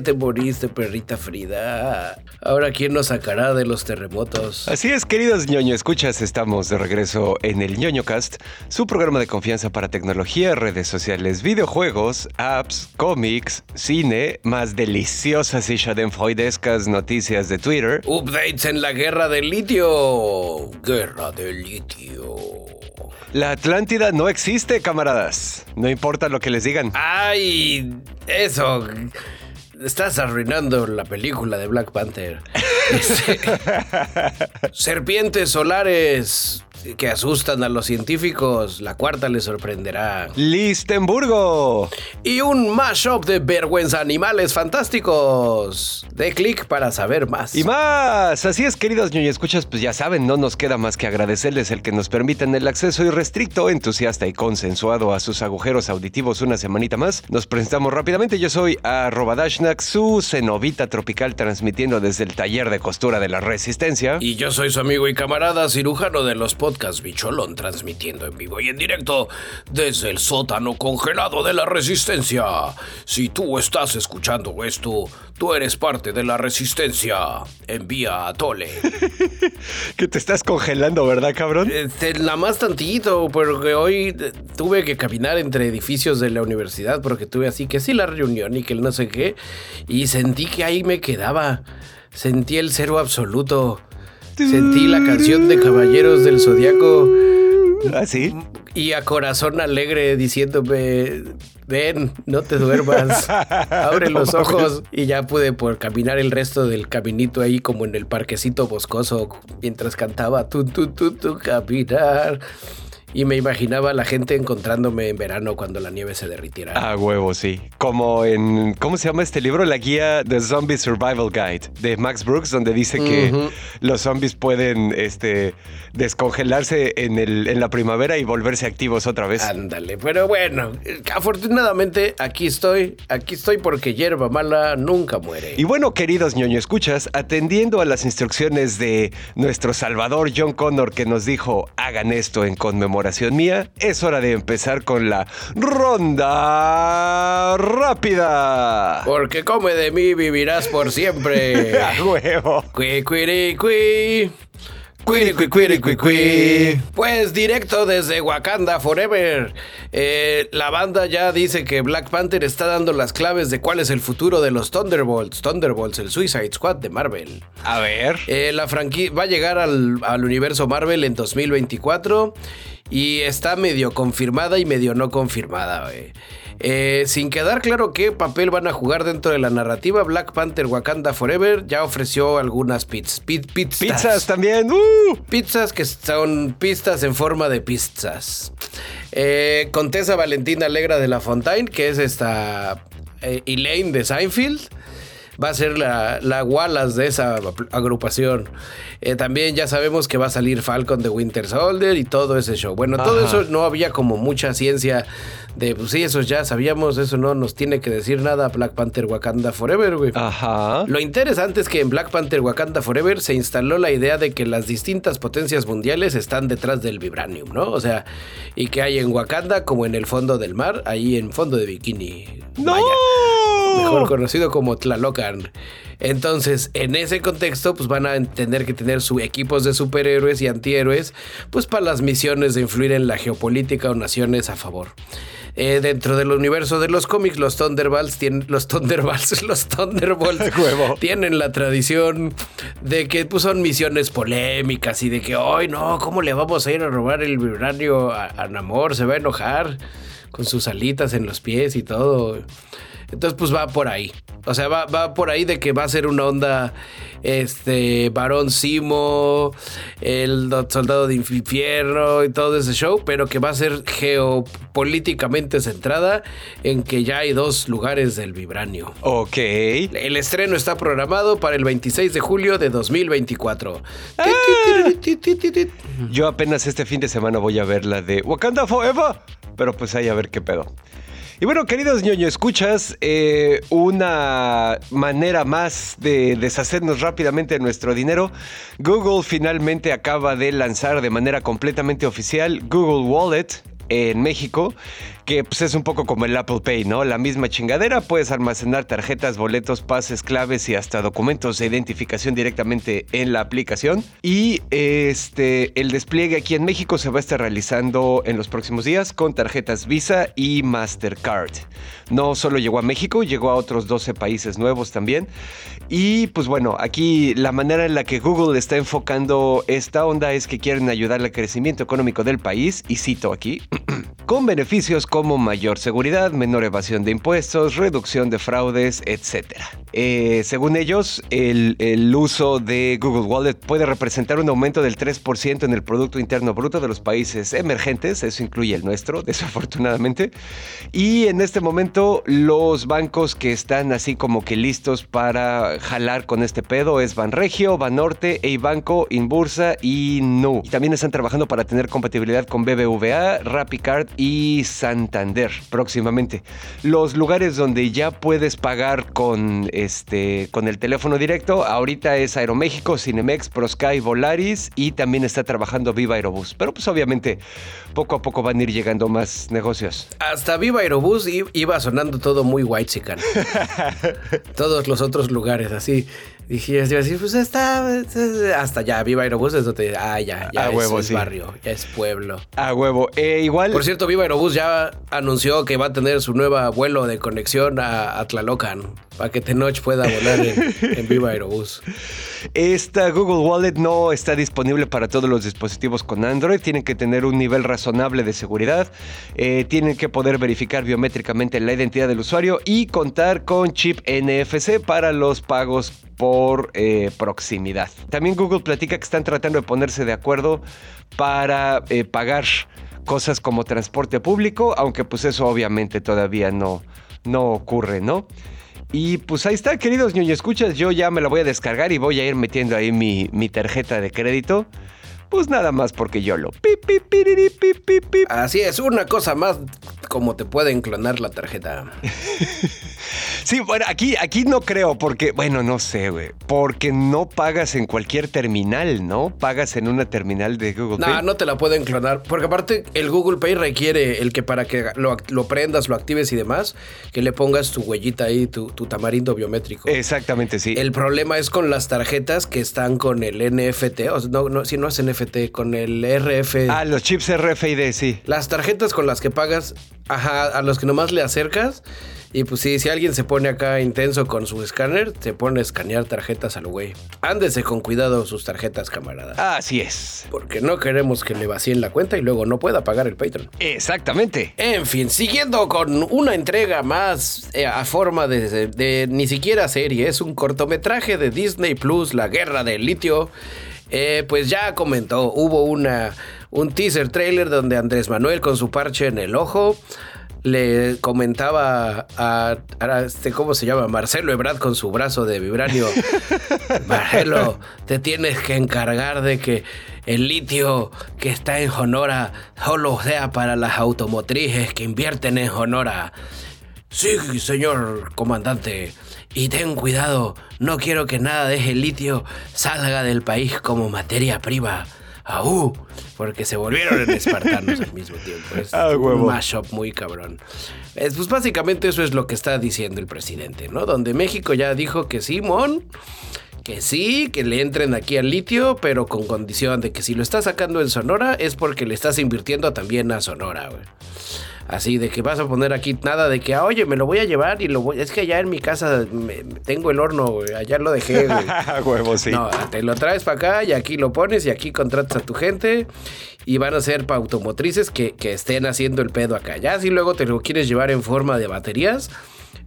qué te moriste, perrita Frida? Ahora, ¿quién nos sacará de los terremotos? Así es, queridos ñoño escuchas, estamos de regreso en el ñoño cast, su programa de confianza para tecnología, redes sociales, videojuegos, apps, cómics, cine, más deliciosas y schadenfreudescas noticias de Twitter. Updates en la guerra del litio. Guerra del litio. La Atlántida no existe, camaradas. No importa lo que les digan. Ay, eso. Estás arruinando la película de Black Panther. Este, serpientes solares que asustan a los científicos. La cuarta les sorprenderá. Listenburgo. Y un mashup de vergüenza animales fantásticos. De clic para saber más. Y más. Así es, queridos ñoño escuchas, pues ya saben, no nos queda más que agradecerles el que nos permitan el acceso irrestricto, entusiasta y consensuado a sus agujeros auditivos una semanita más. Nos presentamos rápidamente. Yo soy arroba Dashnak, su cenovita tropical transmitiendo desde el taller de costura de la resistencia. Y yo soy su amigo y camarada cirujano de los podcast Bicholón, transmitiendo en vivo y en directo desde el sótano congelado de la resistencia. Si tú estás escuchando esto, tú eres parte de la resistencia. Envía a Tole. que te estás congelando, ¿verdad, cabrón? Este, la más tantito, porque hoy tuve que caminar entre edificios de la universidad porque tuve así que sí la reunión y que el no sé qué. Y sentí que ahí me quedaba. Sentí el cero absoluto. Sentí la canción de Caballeros del Zodiaco. ¿Ah, sí? Y a corazón alegre diciéndome, ven, no te duermas, abre los ojos. Y ya pude por caminar el resto del caminito ahí como en el parquecito boscoso mientras cantaba, tu, tu, tu, tu, caminar. Y me imaginaba a la gente encontrándome en verano cuando la nieve se derritiera. Ah, huevo, sí. Como en, ¿cómo se llama este libro? La guía The Zombie Survival Guide de Max Brooks, donde dice que los zombies pueden este, descongelarse en, el, en la primavera y volverse activos otra vez. Ándale, pero bueno, afortunadamente aquí estoy, aquí estoy porque hierba mala nunca muere. Y bueno, queridos ñoño escuchas, atendiendo a las instrucciones de nuestro salvador John Connor que nos dijo hagan esto en conmemoración mía, es hora de empezar con la ronda rápida. Porque come de mí vivirás por siempre. ¡A huevo! Cui, cui. Pues directo desde Wakanda Forever. Eh, la banda ya dice que Black Panther está dando las claves de cuál es el futuro de los Thunderbolts. Thunderbolts, el Suicide Squad de Marvel. A ver. Eh, la franquicia va a llegar al, al universo Marvel en 2024 y está medio confirmada y medio no confirmada. güey. Eh, sin quedar claro qué papel van a jugar dentro de la narrativa, Black Panther Wakanda Forever ya ofreció algunas pizzas. pizzas. Pizzas también. ¡Uh! Pizzas que son pistas en forma de pizzas. Eh, Contesa Valentina Alegra de la Fontaine, que es esta eh, Elaine de Seinfeld. Va a ser la, la Wallace de esa agrupación. Eh, también ya sabemos que va a salir Falcon de Winter Soldier y todo ese show. Bueno, todo eso no había como mucha ciencia de, pues sí, eso ya sabíamos, eso no nos tiene que decir nada Black Panther Wakanda Forever, güey. Ajá. Lo interesante es que en Black Panther Wakanda Forever se instaló la idea de que las distintas potencias mundiales están detrás del vibranium, ¿no? O sea, y que hay en Wakanda como en el fondo del mar, ahí en fondo de bikini. ¡No! Mejor conocido como Tlalocan. Entonces, en ese contexto, pues van a tener que tener sus equipos de superhéroes y antihéroes, pues para las misiones de influir en la geopolítica o naciones a favor. Eh, dentro del universo de los cómics, los Thunderbolts tienen los Thunderbolts, los Thunderbolts tienen la tradición de que pues, son misiones polémicas y de que, ay, no, ¿cómo le vamos a ir a robar el vibranio a, a Namor? Se va a enojar con sus alitas en los pies y todo. Entonces, pues va por ahí. O sea, va, va por ahí de que va a ser una onda, este, Barón Simo, el do- Soldado de Infierno y todo ese show, pero que va a ser geopolíticamente centrada en que ya hay dos lugares del vibranio. Ok. El estreno está programado para el 26 de julio de 2024. Yo apenas este fin de semana voy a ver la de Wakanda Forever. Pero pues ahí a ver qué pedo. Y bueno, queridos ñoño, escuchas eh, una manera más de deshacernos rápidamente de nuestro dinero. Google finalmente acaba de lanzar de manera completamente oficial Google Wallet. en México, que pues, es un poco como el Apple Pay, ¿no? La misma chingadera, puedes almacenar tarjetas, boletos, pases, claves y hasta documentos de identificación directamente en la aplicación. Y este, el despliegue aquí en México se va a estar realizando en los próximos días con tarjetas Visa y Mastercard. No solo llegó a México, llegó a otros 12 países nuevos también. Y pues bueno, aquí la manera en la que Google está enfocando esta onda es que quieren ayudar al crecimiento económico del país, y cito aquí, con beneficios como mayor seguridad, menor evasión de impuestos, reducción de fraudes, etc. Eh, según ellos, el, uso de Google Wallet puede representar un aumento del 3% en el Producto Interno Bruto de los países emergentes, eso incluye el nuestro, desafortunadamente. Y en este momento los bancos que están así como que listos para jalar con este pedo es Banregio, Banorte, Eibanco, Inbursa y Nu. También están trabajando para tener compatibilidad con BBVA, Rapicard y Santander próximamente. Los lugares donde ya puedes pagar con este con el teléfono directo, ahorita es Aeroméxico, Cinemex, ProSky, Volaris y también está trabajando Viva Aerobús. Pero pues obviamente poco a poco van a ir llegando más negocios. Hasta Viva Aerobús iba sonando todo muy white Todos los otros lugares así. Dije, así, pues está, hasta ya, Viva Aerobús es donde, ah, ya, ya es, barrio, ya es pueblo. A huevo, eh, igual. Por cierto, Viva Aerobús ya anunció que va a tener su nuevo vuelo de conexión a, Tlalocan, para que Tenoch pueda volar en, Viva Aerobús. Esta Google Wallet no está disponible para todos los dispositivos con Android, tienen que tener un nivel razonable de seguridad, eh, tienen que poder verificar biométricamente la identidad del usuario y contar con chip NFC para los pagos por eh, proximidad. También Google platica que están tratando de ponerse de acuerdo para eh, pagar cosas como transporte público, aunque pues eso obviamente todavía no, no ocurre, ¿no? Y pues ahí está, queridos ñoño escuchas, yo ya me la voy a descargar y voy a ir metiendo ahí mi, mi tarjeta de crédito. Pues nada más porque yo lo... Así es, una cosa más como te pueden clonar la tarjeta. sí, bueno, aquí, aquí no creo porque, bueno, no sé, güey. Porque no pagas en cualquier terminal, ¿no? Pagas en una terminal de Google Pay. No, no te la pueden clonar. Porque aparte, el Google Pay requiere el que para que lo, prendas, lo actives y demás, que le pongas tu huellita ahí, tu, tamarindo biométrico. Exactamente, sí. El problema es con las tarjetas que están con el NFT, o no, no, si no es NFT, con el RF. Ah, los chips RFID, sí. Las tarjetas con las que pagas Ajá, a los que nomás le acercas. Y pues sí, si alguien se pone acá intenso con su escáner, se pone a escanear tarjetas al güey. Ándese con cuidado sus tarjetas, camarada. Así es. Porque no queremos que le vacíen la cuenta y luego no pueda pagar el Patreon. Exactamente. En fin, siguiendo con una entrega más eh, a forma de, de, ni siquiera serie, es un cortometraje de Disney Plus, La Guerra del Litio. Eh, pues ya comentó, hubo una, un teaser trailer donde Andrés Manuel con su parche en el ojo le comentaba a, este, ¿cómo se llama? Marcelo Ebrard con su brazo de vibranio. Marcelo, te tienes que encargar de que el litio que está en Honora solo sea para las automotrices que invierten en Honora. Sí, señor comandante. Y ten cuidado, no quiero que nada de ese litio salga del país como materia prima. ¡Aú! Porque se volvieron en espartanos al mismo tiempo. Es ah, un mashup muy cabrón. pues básicamente eso es lo que está diciendo el presidente, ¿no? Donde México ya dijo que sí, Mon, que sí, que le entren aquí al litio, pero con condición de que si lo está sacando en Sonora es porque le estás invirtiendo también a Sonora, güey. Así de que vas a poner aquí nada de que, ah, oye, me lo voy a llevar y lo voy. Es que allá en mi casa tengo el horno, güey. Allá lo dejé, güey. Huevo, sí. No, te lo traes para acá y aquí lo pones y aquí contratas a tu gente y van a ser para automotrices que, que estén haciendo el pedo acá. Ya si luego te lo quieres llevar en forma de baterías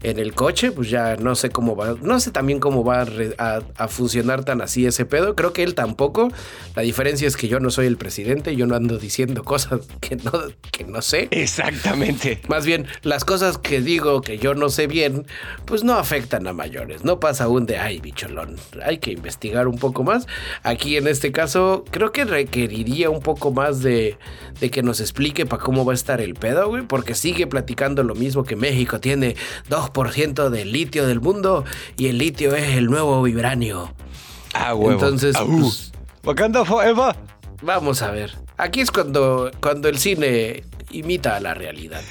en el coche, pues ya no sé cómo va, no sé también cómo va a, funcionar tan así ese pedo. Creo que él tampoco. La diferencia es que yo no soy el presidente, yo no ando diciendo cosas que no, que no sé. Exactamente. Más bien, las cosas que digo que yo no sé bien, pues no afectan a mayores. No pasa aún de, ay, bicholón, hay que investigar un poco más. Aquí en este caso, creo que requeriría un poco más de, de que nos explique para cómo va a estar el pedo, güey, porque sigue platicando lo mismo que México tiene dos ciento del litio del mundo y el litio es el nuevo vibranio. Ah, huevo. Entonces, ah, pues, forever. Vamos a ver. Aquí es cuando, cuando el cine imita a la realidad.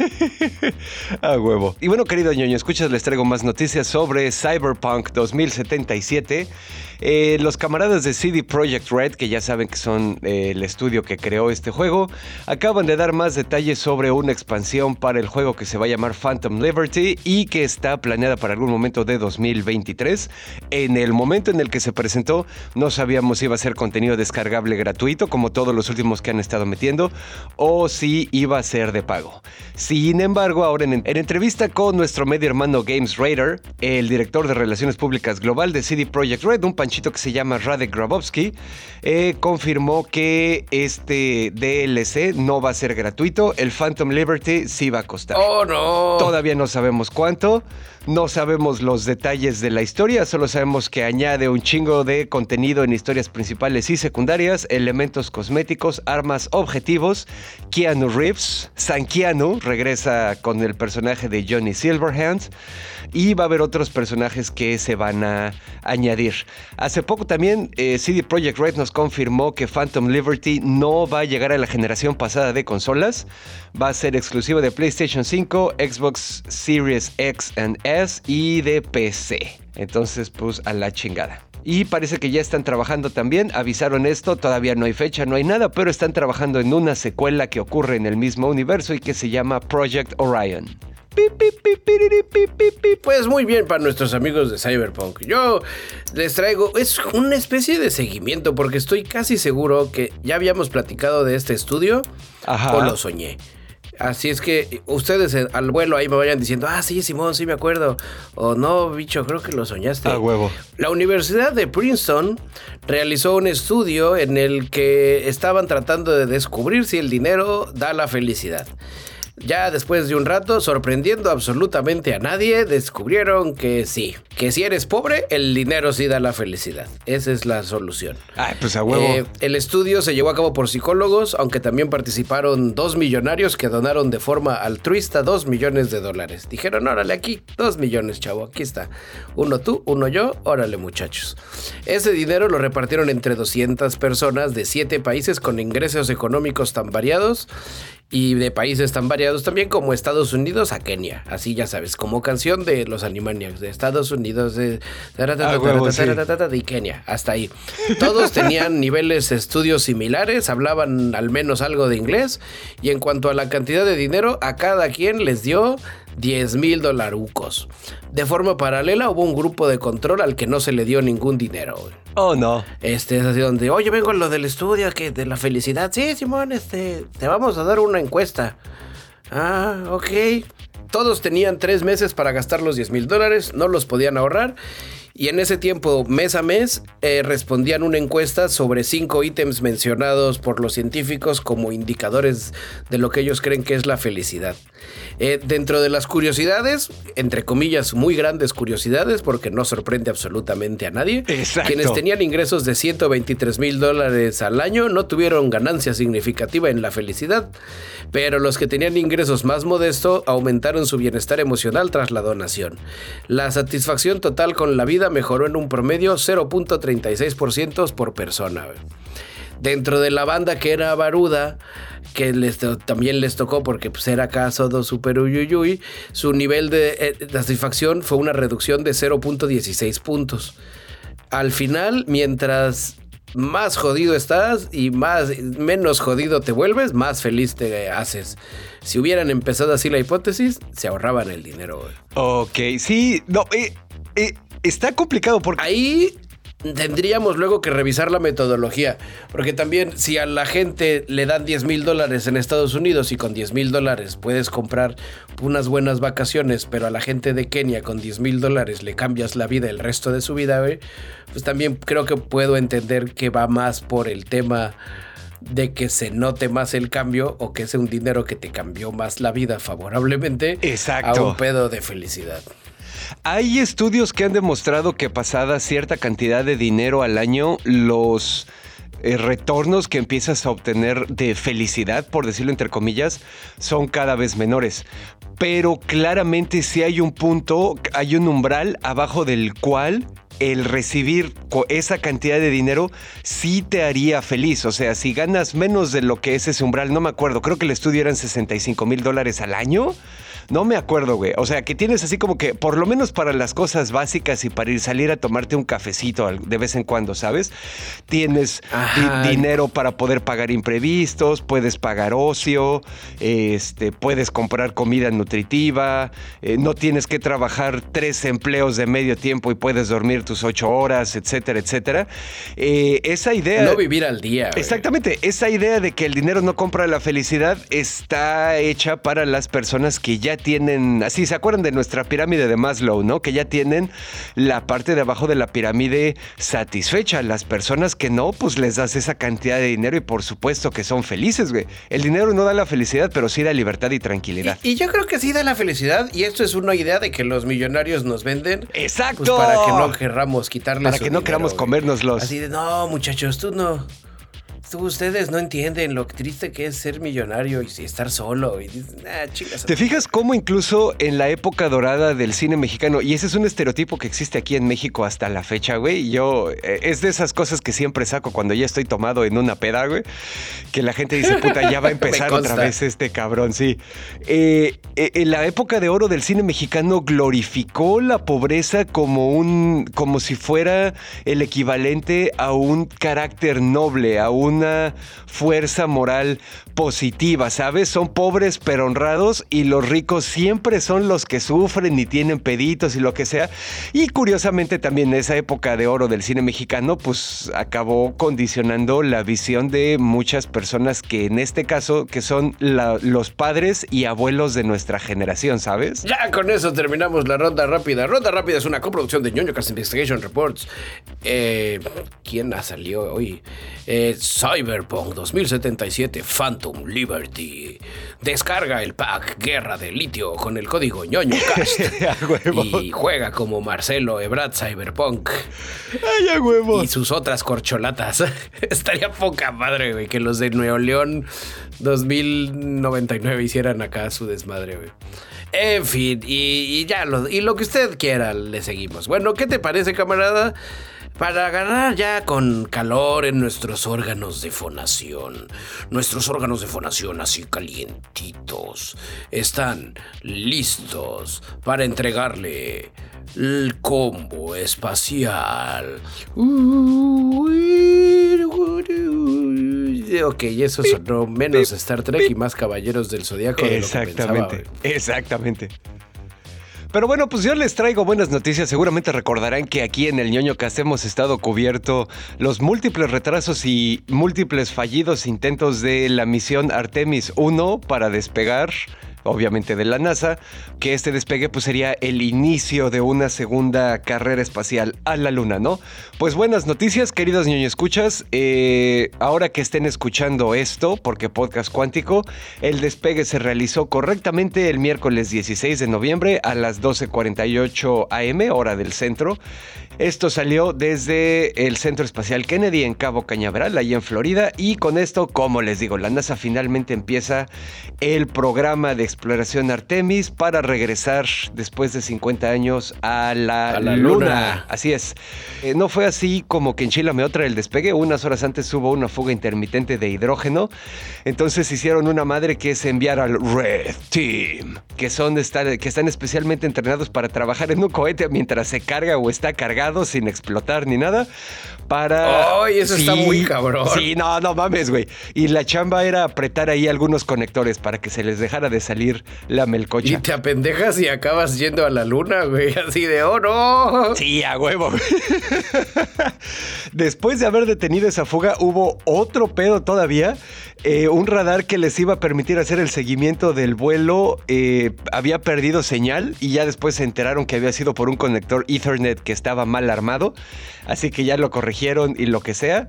a huevo. Y bueno, querido ñoño, escuchas, les traigo más noticias sobre Cyberpunk 2077. Eh, los camaradas de CD Projekt Red, que ya saben que son eh, el estudio que creó este juego, acaban de dar más detalles sobre una expansión para el juego que se va a llamar Phantom Liberty y que está planeada para algún momento de 2023. En el momento en el que se presentó, no sabíamos si iba a ser contenido descargable gratuito, como todos los últimos que han estado metiendo, o si iba a ser de pago. Sin embargo, ahora en, en entrevista con nuestro medio hermano Games Raider, el director de Relaciones Públicas Global de CD Projekt Red, un panchito que se llama Radek Grabowski, eh, confirmó que este DLC no va a ser gratuito. El Phantom Liberty sí va a costar. ¡Oh, no! Todavía no sabemos cuánto. No sabemos los detalles de la historia, solo sabemos que añade un chingo de contenido en historias principales y secundarias, elementos cosméticos, armas, objetivos. Keanu Reeves, San Keanu, regresa con el personaje de Johnny Silverhand y va a haber otros personajes que se van a añadir. Hace poco también eh, CD Projekt Red nos confirmó que Phantom Liberty no va a llegar a la generación pasada de consolas, va a ser exclusivo de PlayStation 5, Xbox Series X and S y de PC. Entonces, pues a la chingada. Y parece que ya están trabajando también, avisaron esto, todavía no hay fecha, no hay nada, pero están trabajando en una secuela que ocurre en el mismo universo y que se llama Project Orion. Pues muy bien para nuestros amigos de Cyberpunk. Yo les traigo, es una especie de seguimiento porque estoy casi seguro que ya habíamos platicado de este estudio o lo soñé. Así es que ustedes al vuelo ahí me vayan diciendo, ah, sí, Simón, sí me acuerdo. O no, bicho, creo que lo soñaste. A huevo. La Universidad de Princeton realizó un estudio en el que estaban tratando de descubrir si el dinero da la felicidad. Ya después de un rato, sorprendiendo absolutamente a nadie, descubrieron que sí, que si eres pobre, el dinero sí da la felicidad. Esa es la solución. Ay, pues a huevo. Eh, el estudio se llevó a cabo por psicólogos, aunque también participaron dos millonarios que donaron de forma altruista dos millones de dólares. Dijeron, órale, aquí, dos millones, chavo, aquí está. Uno tú, uno yo, órale, muchachos. Ese dinero lo repartieron entre 200 personas de siete países con ingresos económicos tan variados y de países tan variados también como Estados Unidos a Kenia. Así ya sabes, como canción de los Animaniacs, de Estados Unidos de, de Kenia, hasta ahí. Todos tenían niveles de estudios similares, hablaban al menos algo de inglés y en cuanto a la cantidad de dinero, a cada quien les dio 10 mil dolarucos. De forma paralela hubo un grupo de control al que no se le dio ningún dinero. Oh, no. Este es así donde, oye, vengo a lo del estudio, que de la felicidad. Sí, Simón, este, te vamos a dar una encuesta. Ah, ok. Todos tenían tres meses para gastar los 10 mil dólares, no los podían ahorrar y en ese tiempo, mes a mes, eh, respondían una encuesta sobre cinco ítems mencionados por los científicos como indicadores de lo que ellos creen que es la felicidad. Eh, dentro de las curiosidades, entre comillas, muy grandes curiosidades, porque no sorprende absolutamente a nadie, quienes tenían ingresos de 123 mil dólares al año no tuvieron ganancia significativa en la felicidad, pero los que tenían ingresos más modestos aumentaron su bienestar emocional tras la donación. La satisfacción total con la vida mejoró en un promedio 0.36% por persona. Dentro de la banda que era Baruda, que les, también les tocó porque pues, era acá todo super uyuyuy, su nivel de, eh, de satisfacción fue una reducción de 0.16 puntos. Al final, mientras más jodido estás y más menos jodido te vuelves, más feliz te haces. Si hubieran empezado así la hipótesis, se ahorraban el dinero. Ok, sí, no, eh, eh, está complicado porque... Ahí tendríamos luego que revisar la metodología, porque también si a la gente le dan 10 mil dólares en Estados Unidos y con 10 mil dólares puedes comprar unas buenas vacaciones, pero a la gente de Kenia con 10 mil dólares le cambias la vida el resto de su vida, pues también creo que puedo entender que va más por el tema de que se note más el cambio o que sea un dinero que te cambió más la vida favorablemente Exacto. a un pedo de felicidad. Hay estudios que han demostrado que pasada cierta cantidad de dinero al año, los eh, retornos que empiezas a obtener de felicidad, por decirlo entre comillas, son cada vez menores. Pero claramente si hay un punto, hay un umbral abajo del cual el recibir esa cantidad de dinero sí te haría feliz. O sea, si ganas menos de lo que es ese umbral, no me acuerdo, creo que el estudio eran 65 mil dólares al año. No me acuerdo, güey. O sea, que tienes así como que, por lo menos para las cosas básicas y para ir salir a tomarte un cafecito de vez en cuando, ¿sabes? Tienes dinero para poder pagar imprevistos, puedes pagar ocio, este, puedes comprar comida nutritiva, eh, no tienes que trabajar tres empleos de medio tiempo y puedes dormir tus ocho horas, etcétera, etcétera. Eh, esa idea. No vivir al día. Exactamente. Esa idea de que el dinero no compra la felicidad está hecha para las personas que ya tienen, así se acuerdan de nuestra pirámide de Maslow, ¿no? Que ya tienen la parte de abajo de la pirámide satisfecha. Las personas que no, pues les das esa cantidad de dinero y por supuesto que son felices, güey. El dinero no da la felicidad, pero sí da libertad y tranquilidad. Y, yo creo que sí da la felicidad y esto es una idea de que los millonarios nos venden. Exacto. Pues para que no querramos quitarles Para que no queramos comérnoslos. Así de, no, muchachos, tú no ustedes no entienden lo triste que es ser millonario y estar solo. Y ah, ¿Te fijas cómo incluso en la época dorada del cine mexicano, y ese es un estereotipo que existe aquí en México hasta la fecha, güey? Yo, eh, es de esas cosas que siempre saco cuando ya estoy tomado en una peda, güey, que la gente dice, puta, ya va a empezar otra vez este cabrón, sí. Eh, eh, en la época de oro del cine mexicano glorificó la pobreza como un, como si fuera el equivalente a un carácter noble, a un fuerza moral positiva, ¿sabes? Son pobres pero honrados y los ricos siempre son los que sufren y tienen peditos y lo que sea. Y curiosamente también esa época de oro del cine mexicano pues acabó condicionando la visión de muchas personas que en este caso que son los padres y abuelos de nuestra generación, ¿sabes? Ya con eso terminamos la ronda rápida. Ronda rápida es una coproducción de ñoño Cast Investigation Reports. Eh, ¿Quién ha salido hoy? Eh, Cyberpunk 2077 Phantom Liberty. Descarga el pack Guerra de Litio con el código ñoño cast y juega como Marcelo Ebrard Cyberpunk. Ay, a huevo. Y sus otras corcholatas. Estaría poca madre, güey, que los de Nuevo León 2099 hicieran acá su desmadre, güey. En fin, y, y ya lo, y lo que usted quiera le seguimos. Bueno, ¿qué te parece, camarada? Para ganar ya con calor en nuestros órganos de fonación. Nuestros órganos de fonación así calientitos están listos para entregarle el combo espacial. Ok, eso sonó menos Star Trek y más Caballeros del Zodiaco. Exactamente, exactamente. Pero bueno, pues yo les traigo buenas noticias. Seguramente recordarán que aquí en el ñoño Cast hemos estado cubierto los múltiples retrasos y múltiples fallidos intentos de la misión Artemis 1 para despegar obviamente de la NASA, que este despegue pues sería el inicio de una segunda carrera espacial a la Luna, ¿no? Pues buenas noticias, queridos ñoño escuchas. Eh, ahora que estén escuchando esto, porque podcast cuántico, el despegue se realizó correctamente el miércoles 16 de noviembre a las 12.48 am, hora del centro. Esto salió desde el Centro Espacial Kennedy en Cabo Cañaveral, ahí en Florida. Y con esto, como les digo, la NASA finalmente empieza el programa de exploración Artemis para regresar después de 50 años a la, luna. Así es. Eh, no fue así como que en Chile me otra el despegue. Unas horas antes hubo una fuga intermitente de hidrógeno. Entonces hicieron una madre que es enviar al Red Team, que, son, que están especialmente entrenados para trabajar en un cohete mientras se carga o está sin explotar ni nada. Para. ¡Ay, eso está muy cabrón! Sí, no, no mames, güey. Y la chamba era apretar ahí algunos conectores para que se les dejara de salir la melcocha. Y te apendejas y acabas yendo a la luna, güey. Así de, ¡oh, no! Sí, a huevo. Después de haber detenido esa fuga, hubo otro pedo todavía. Eh, un radar que les iba a permitir hacer el seguimiento del vuelo eh, había perdido señal y ya después se enteraron que había sido por un conector Ethernet que estaba mal armado. Así que ya lo corregieron y lo que sea.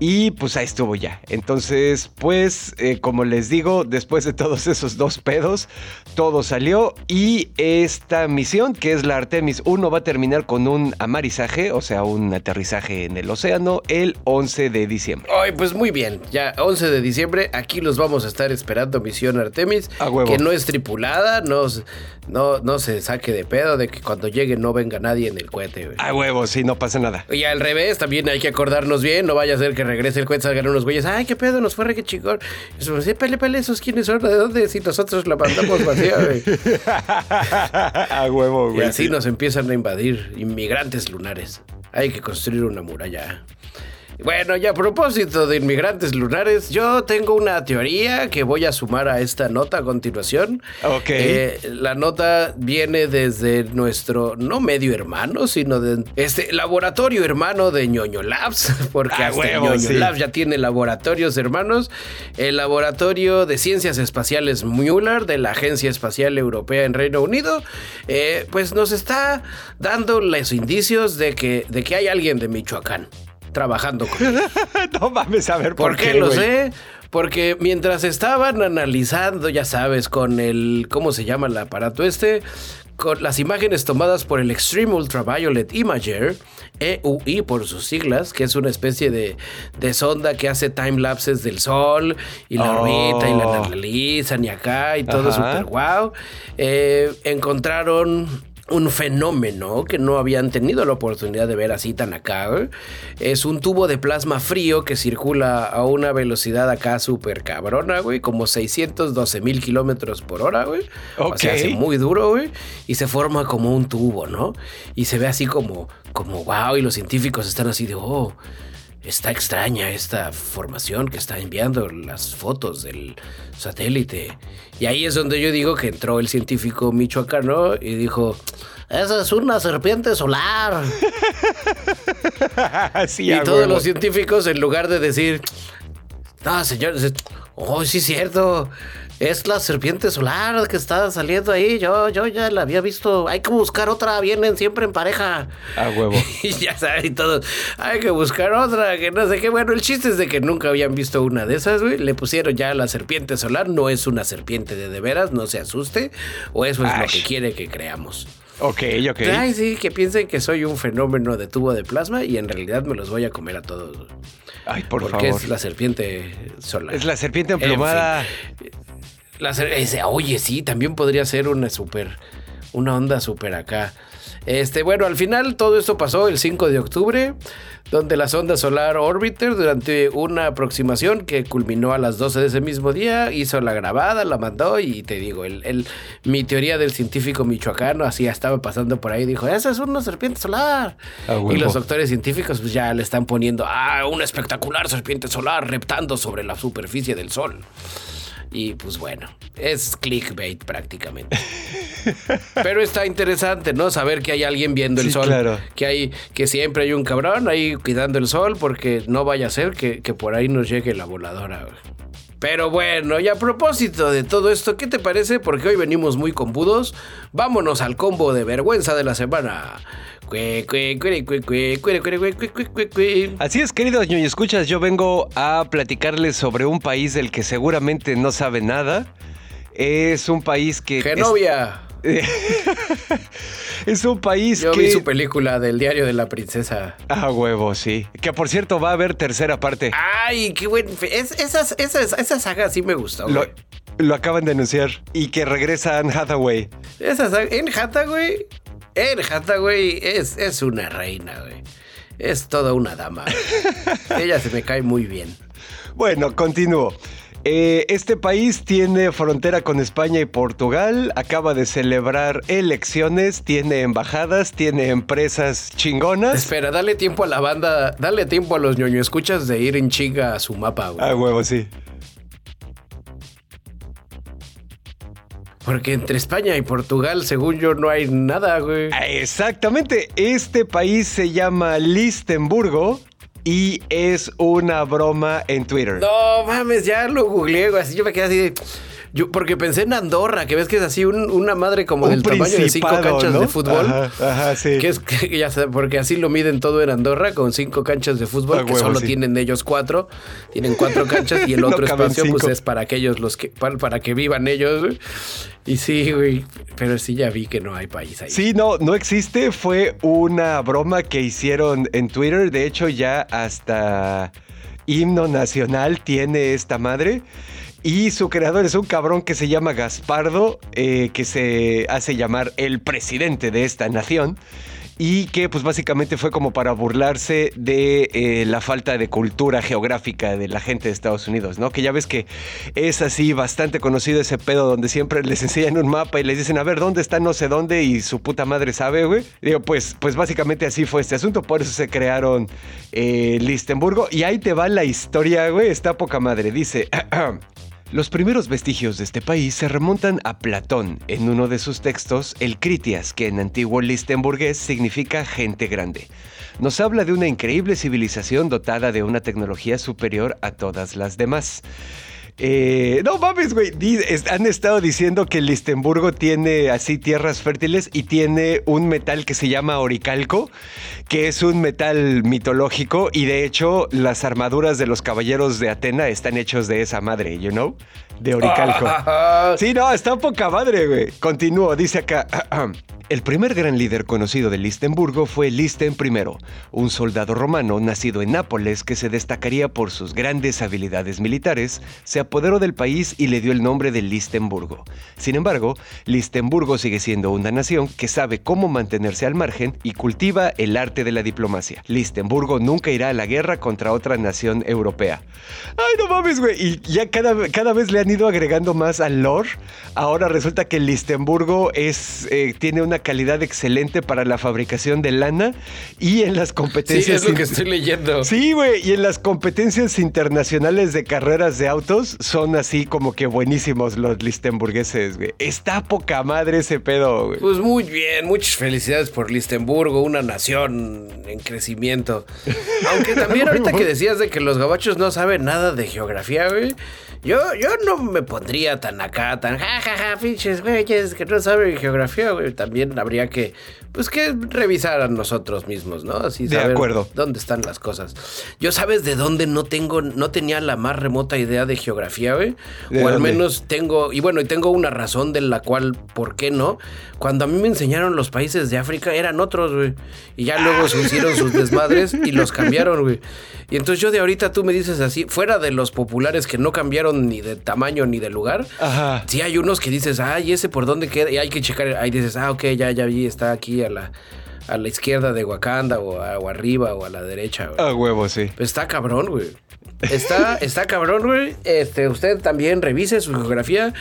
Y pues ahí estuvo ya. Entonces, pues, eh, como les digo, después de todos esos dos pedos, todo salió. Y esta misión, que es la Artemis 1, va a terminar con un amarizaje, o sea, un aterrizaje en el océano, el 11 de diciembre. Ay, pues muy bien. Ya, 11 de diciembre, aquí los vamos a estar esperando, misión Artemis. A huevo. Que no es tripulada, no, no, no se saque de pedo de que cuando llegue no venga nadie en el cohete, güey. A huevo, sí, no pasa nada. Y al revés, también hay que acordarnos bien, no vaya a ser que regrese el cohete, salgan unos güeyes, ay, qué pedo, nos fue re que chingón. Y eso, sí, pele, pele, esos quiénes son, ¿de dónde? Si nosotros la mandamos vacía, güey. A huevo, Y güey. así nos empiezan a invadir inmigrantes lunares. Hay que construir una muralla. Bueno, y a propósito de inmigrantes lunares, yo tengo una teoría que voy a sumar a esta nota a continuación. Ok. Eh, la nota viene desde nuestro, no medio hermano, sino de este laboratorio hermano de ñoño Labs, porque Ah, hasta huevo, ñoño sí. Labs ya tiene laboratorios hermanos. El laboratorio de ciencias espaciales Mueller de la Agencia Espacial Europea en Reino Unido, eh, pues nos está dando los indicios de que, de que hay alguien de Michoacán trabajando con él. no mames, a ver por, ¿Por qué lo sé? Porque mientras estaban analizando, ya sabes, con el, ¿cómo se llama el aparato este? Con las imágenes tomadas por el Extreme Ultraviolet Imager, EUI por sus siglas, que es una especie de, de sonda que hace time lapses del sol y la Oh. orbita y la analizan y acá y todo Ajá. súper wow. encontraron un fenómeno que no habían tenido la oportunidad de ver así tan acá. güey. Es un tubo de plasma frío que circula a una velocidad acá súper cabrona, güey, como 612 mil kilómetros por hora, güey. O sea, hace muy duro, güey, y se forma como un tubo, ¿no? Y se ve así como, como wow, y los científicos están así de, oh, está extraña esta formación que está enviando las fotos del satélite. Y ahí es donde yo digo que entró el científico michoacano y dijo, esa es una serpiente solar. sí, y todos los científicos, en lugar de decir, no, señores, oh, sí es cierto. Es la serpiente solar que está saliendo ahí. Yo, yo ya la había visto. Hay que buscar otra. Vienen siempre en pareja. A huevo. Y ya saben todos, hay que buscar otra, que no sé qué. Bueno, el chiste es de que nunca habían visto una de esas, güey. Le pusieron ya la serpiente solar. No es una serpiente de de veras, no se asuste. O eso es lo que quiere que creamos. Ok, ok. Ay, sí, que piensen que soy un fenómeno de tubo de plasma y en realidad me los voy a comer a todos. Ay, por porque favor. es la serpiente solar. Es la serpiente En emplumada. La ser- ese- oye, sí, también podría ser una super, una onda super acá. Este, bueno, al final todo esto pasó el 5 de octubre, donde la sonda Solar Orbiter, durante una aproximación que culminó a las 12 de ese mismo día, hizo la grabada, la mandó y te digo, el, el- mi teoría del científico michoacano, así estaba pasando por ahí, dijo, esa es una serpiente solar. Y los doctores científicos pues, ya le están poniendo, ah, una espectacular serpiente solar reptando sobre la superficie del sol. Y pues bueno, es clickbait prácticamente. Pero está interesante, ¿no? Saber que hay alguien viendo el sol. claro. Que hay, que siempre hay un cabrón ahí cuidando el sol, porque no vaya a ser que, que por ahí nos llegue la voladora. Pero bueno, y a propósito de todo esto, ¿qué te parece? Porque hoy venimos muy compudos. Vámonos al combo de vergüenza de la semana. Así es, queridos ñoño escuchas, yo vengo a platicarles sobre un país del que seguramente no sabe nada. Es un país que. ¡Genovia! Es, un país yo que. Yo vi su película del diario de la princesa. Ah, huevo, sí. Que por cierto va a haber tercera parte. ¡Ay, qué buen. Es, esas, esas, esa saga sí me gusta, güey. Lo, acaban de anunciar. Y que regresa Anne Hathaway. Esa saga. ¿En Hathaway? En Hathaway es, es una reina, güey. Es toda una dama. güey. Ella se me cae muy bien. Bueno, continúo. Eh, este país tiene frontera con España y Portugal, acaba de celebrar elecciones, tiene embajadas, tiene empresas chingonas. Espera, dale tiempo a la banda, dale tiempo a los ñoño escuchas de ir en chinga a su mapa, güey. Ah, huevo, sí. Porque entre España y Portugal, según yo, no hay nada, güey. Ah, Exactamente, este país se llama Listenburgo y es una broma en Twitter. No mames, ya lo googleé, güey. Así yo me quedé así de. Yo, porque pensé en Andorra, que ves que es así un- una madre como Un del tamaño de cinco canchas ¿no? de fútbol. Ajá, ajá, sí. Que es que ya sé, porque así lo miden todo en Andorra con cinco canchas de fútbol, A que huevo, solo sí. tienen ellos cuatro. Tienen cuatro canchas y el otro espacio, pues es para aquellos los que, para, para que vivan ellos. güey. Y sí, güey. Pero sí ya vi que no hay país ahí. Sí, no, no existe. Fue una broma que hicieron en Twitter. De hecho, ya hasta himno nacional tiene esta madre. Y su creador es un cabrón que se llama Gaspardo, eh, que se hace llamar el presidente de esta nación. Y que pues básicamente fue como para burlarse de eh, la falta de cultura geográfica de la gente de Estados Unidos, ¿no? Que ya ves que es así bastante conocido ese pedo donde siempre les enseñan un mapa y les dicen, a ver, ¿dónde está no sé dónde? Y su puta madre sabe, güey. Digo, pues, pues básicamente así fue este asunto, por eso se crearon eh, Listenburgo. Y ahí te va la historia, güey, está poca madre. Dice... Los primeros vestigios de este país se remontan a Platón en uno de sus textos, el Critias, que en antiguo listenburgués significa gente grande. Nos habla de una increíble civilización dotada de una tecnología superior a todas las demás. Eh, no mames, güey. Han estado diciendo que Listenburgo tiene así tierras fértiles y tiene un metal que se llama oricalco, que es un metal mitológico y de hecho las armaduras de los caballeros de Atena están hechos de esa madre, you know, de oricalco. Sí, no, está poca madre, güey. Continúo, dice acá. El primer gran líder conocido de Listenburgo fue Listen I, un soldado romano nacido en Nápoles que se destacaría por sus grandes habilidades militares, se apoderó del país y le dio el nombre de Listenburgo. Sin embargo, Listenburgo sigue siendo una nación que sabe cómo mantenerse al margen y cultiva el arte de la diplomacia. Listenburgo nunca irá a la guerra contra otra nación europea. Ay, no mames, güey. Y ya cada, cada vez le han ido agregando más al lore. Ahora resulta que Listenburgo eh, tiene una calidad excelente para la fabricación de lana y en las Sí, competencias... es lo que estoy leyendo. Sí, güey, y en las competencias internacionales de carreras de autos son así como que buenísimos los listenburgueses, güey. Está poca madre ese pedo, güey. Pues muy bien, muchas felicidades por Listenburgo, una nación en crecimiento. Aunque también ahorita que decías de que los gabachos no saben nada de geografía, güey. Yo, yo no me pondría tan acá, tan jajaja, pinches güeyes que no saben geografía, güey. También habría que, pues que revisar a nosotros mismos, ¿no? Así De saber acuerdo. dónde están las cosas. Yo sabes de dónde no tengo, no tenía la más remota idea de geografía, güey. ¿De O al dónde? menos tengo, y bueno, y tengo una razón de la cual, ¿por qué no? Cuando a mí me enseñaron los países de África, eran otros, güey. Y ya luego se hicieron sus desmadres y los cambiaron, güey. Y entonces yo de ahorita tú me dices así, fuera de los populares que no cambiaron ni de tamaño ni de lugar, Ajá. sí hay unos que dices, ay, ese por dónde queda, y hay que checar, ahí dices, ah, ok, ya, ya vi, está aquí a la, a la izquierda de Wakanda, o, a- o arriba, o a la derecha, güey. A huevo, sí. Pues Está cabrón, güey. Está, está cabrón, güey. Este, usted también revise su geografía.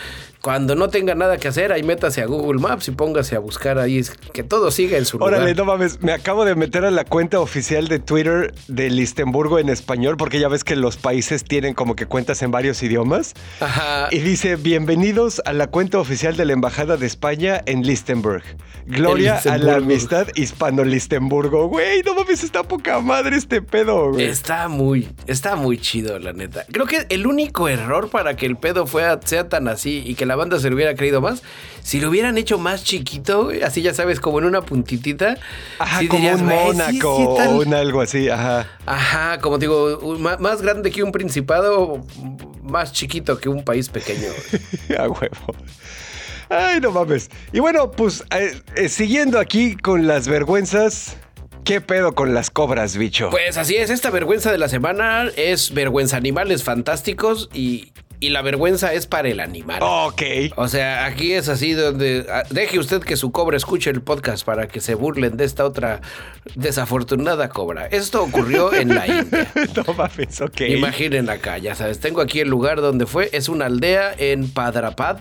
Cuando no tenga nada que hacer, ahí métase a Google Maps y póngase a buscar ahí que todo siga en su Órale, lugar. no mames, me acabo de meter a la cuenta oficial de Twitter de Listenburgo en español, porque ya ves que los países tienen como que cuentas en varios idiomas. Ajá. Y dice, bienvenidos a la cuenta oficial de la Embajada de España en Listenburg. Gloria a la amistad hispano-Listenburgo. Güey, no mames, está poca madre este pedo, güey. Está muy, está muy chido, la neta. Creo que el único error para que el pedo fuera, sea tan así y que la banda se lo hubiera creído más, si lo hubieran hecho más chiquito, así ya sabes, como en una puntitita. Ajá, sí como dirías, un "Güey, sí, Mónaco sí o un algo así, ajá. Ajá, como digo, un- más grande que un principado, más chiquito que un país pequeño. A huevo. Ay, no mames. Y bueno, pues eh, eh, siguiendo aquí con las vergüenzas, ¿qué pedo con las cobras, bicho? Pues así es, esta vergüenza de la semana es vergüenza animales fantásticos y, y la vergüenza es para el animal. ok. O sea, aquí es así donde ah, deje usted que su cobra escuche el podcast para que se burlen de esta otra desafortunada cobra. Esto ocurrió en la India. no mames, ok. Imaginen acá, ya sabes, tengo aquí el lugar donde fue, es una aldea en Padrapad,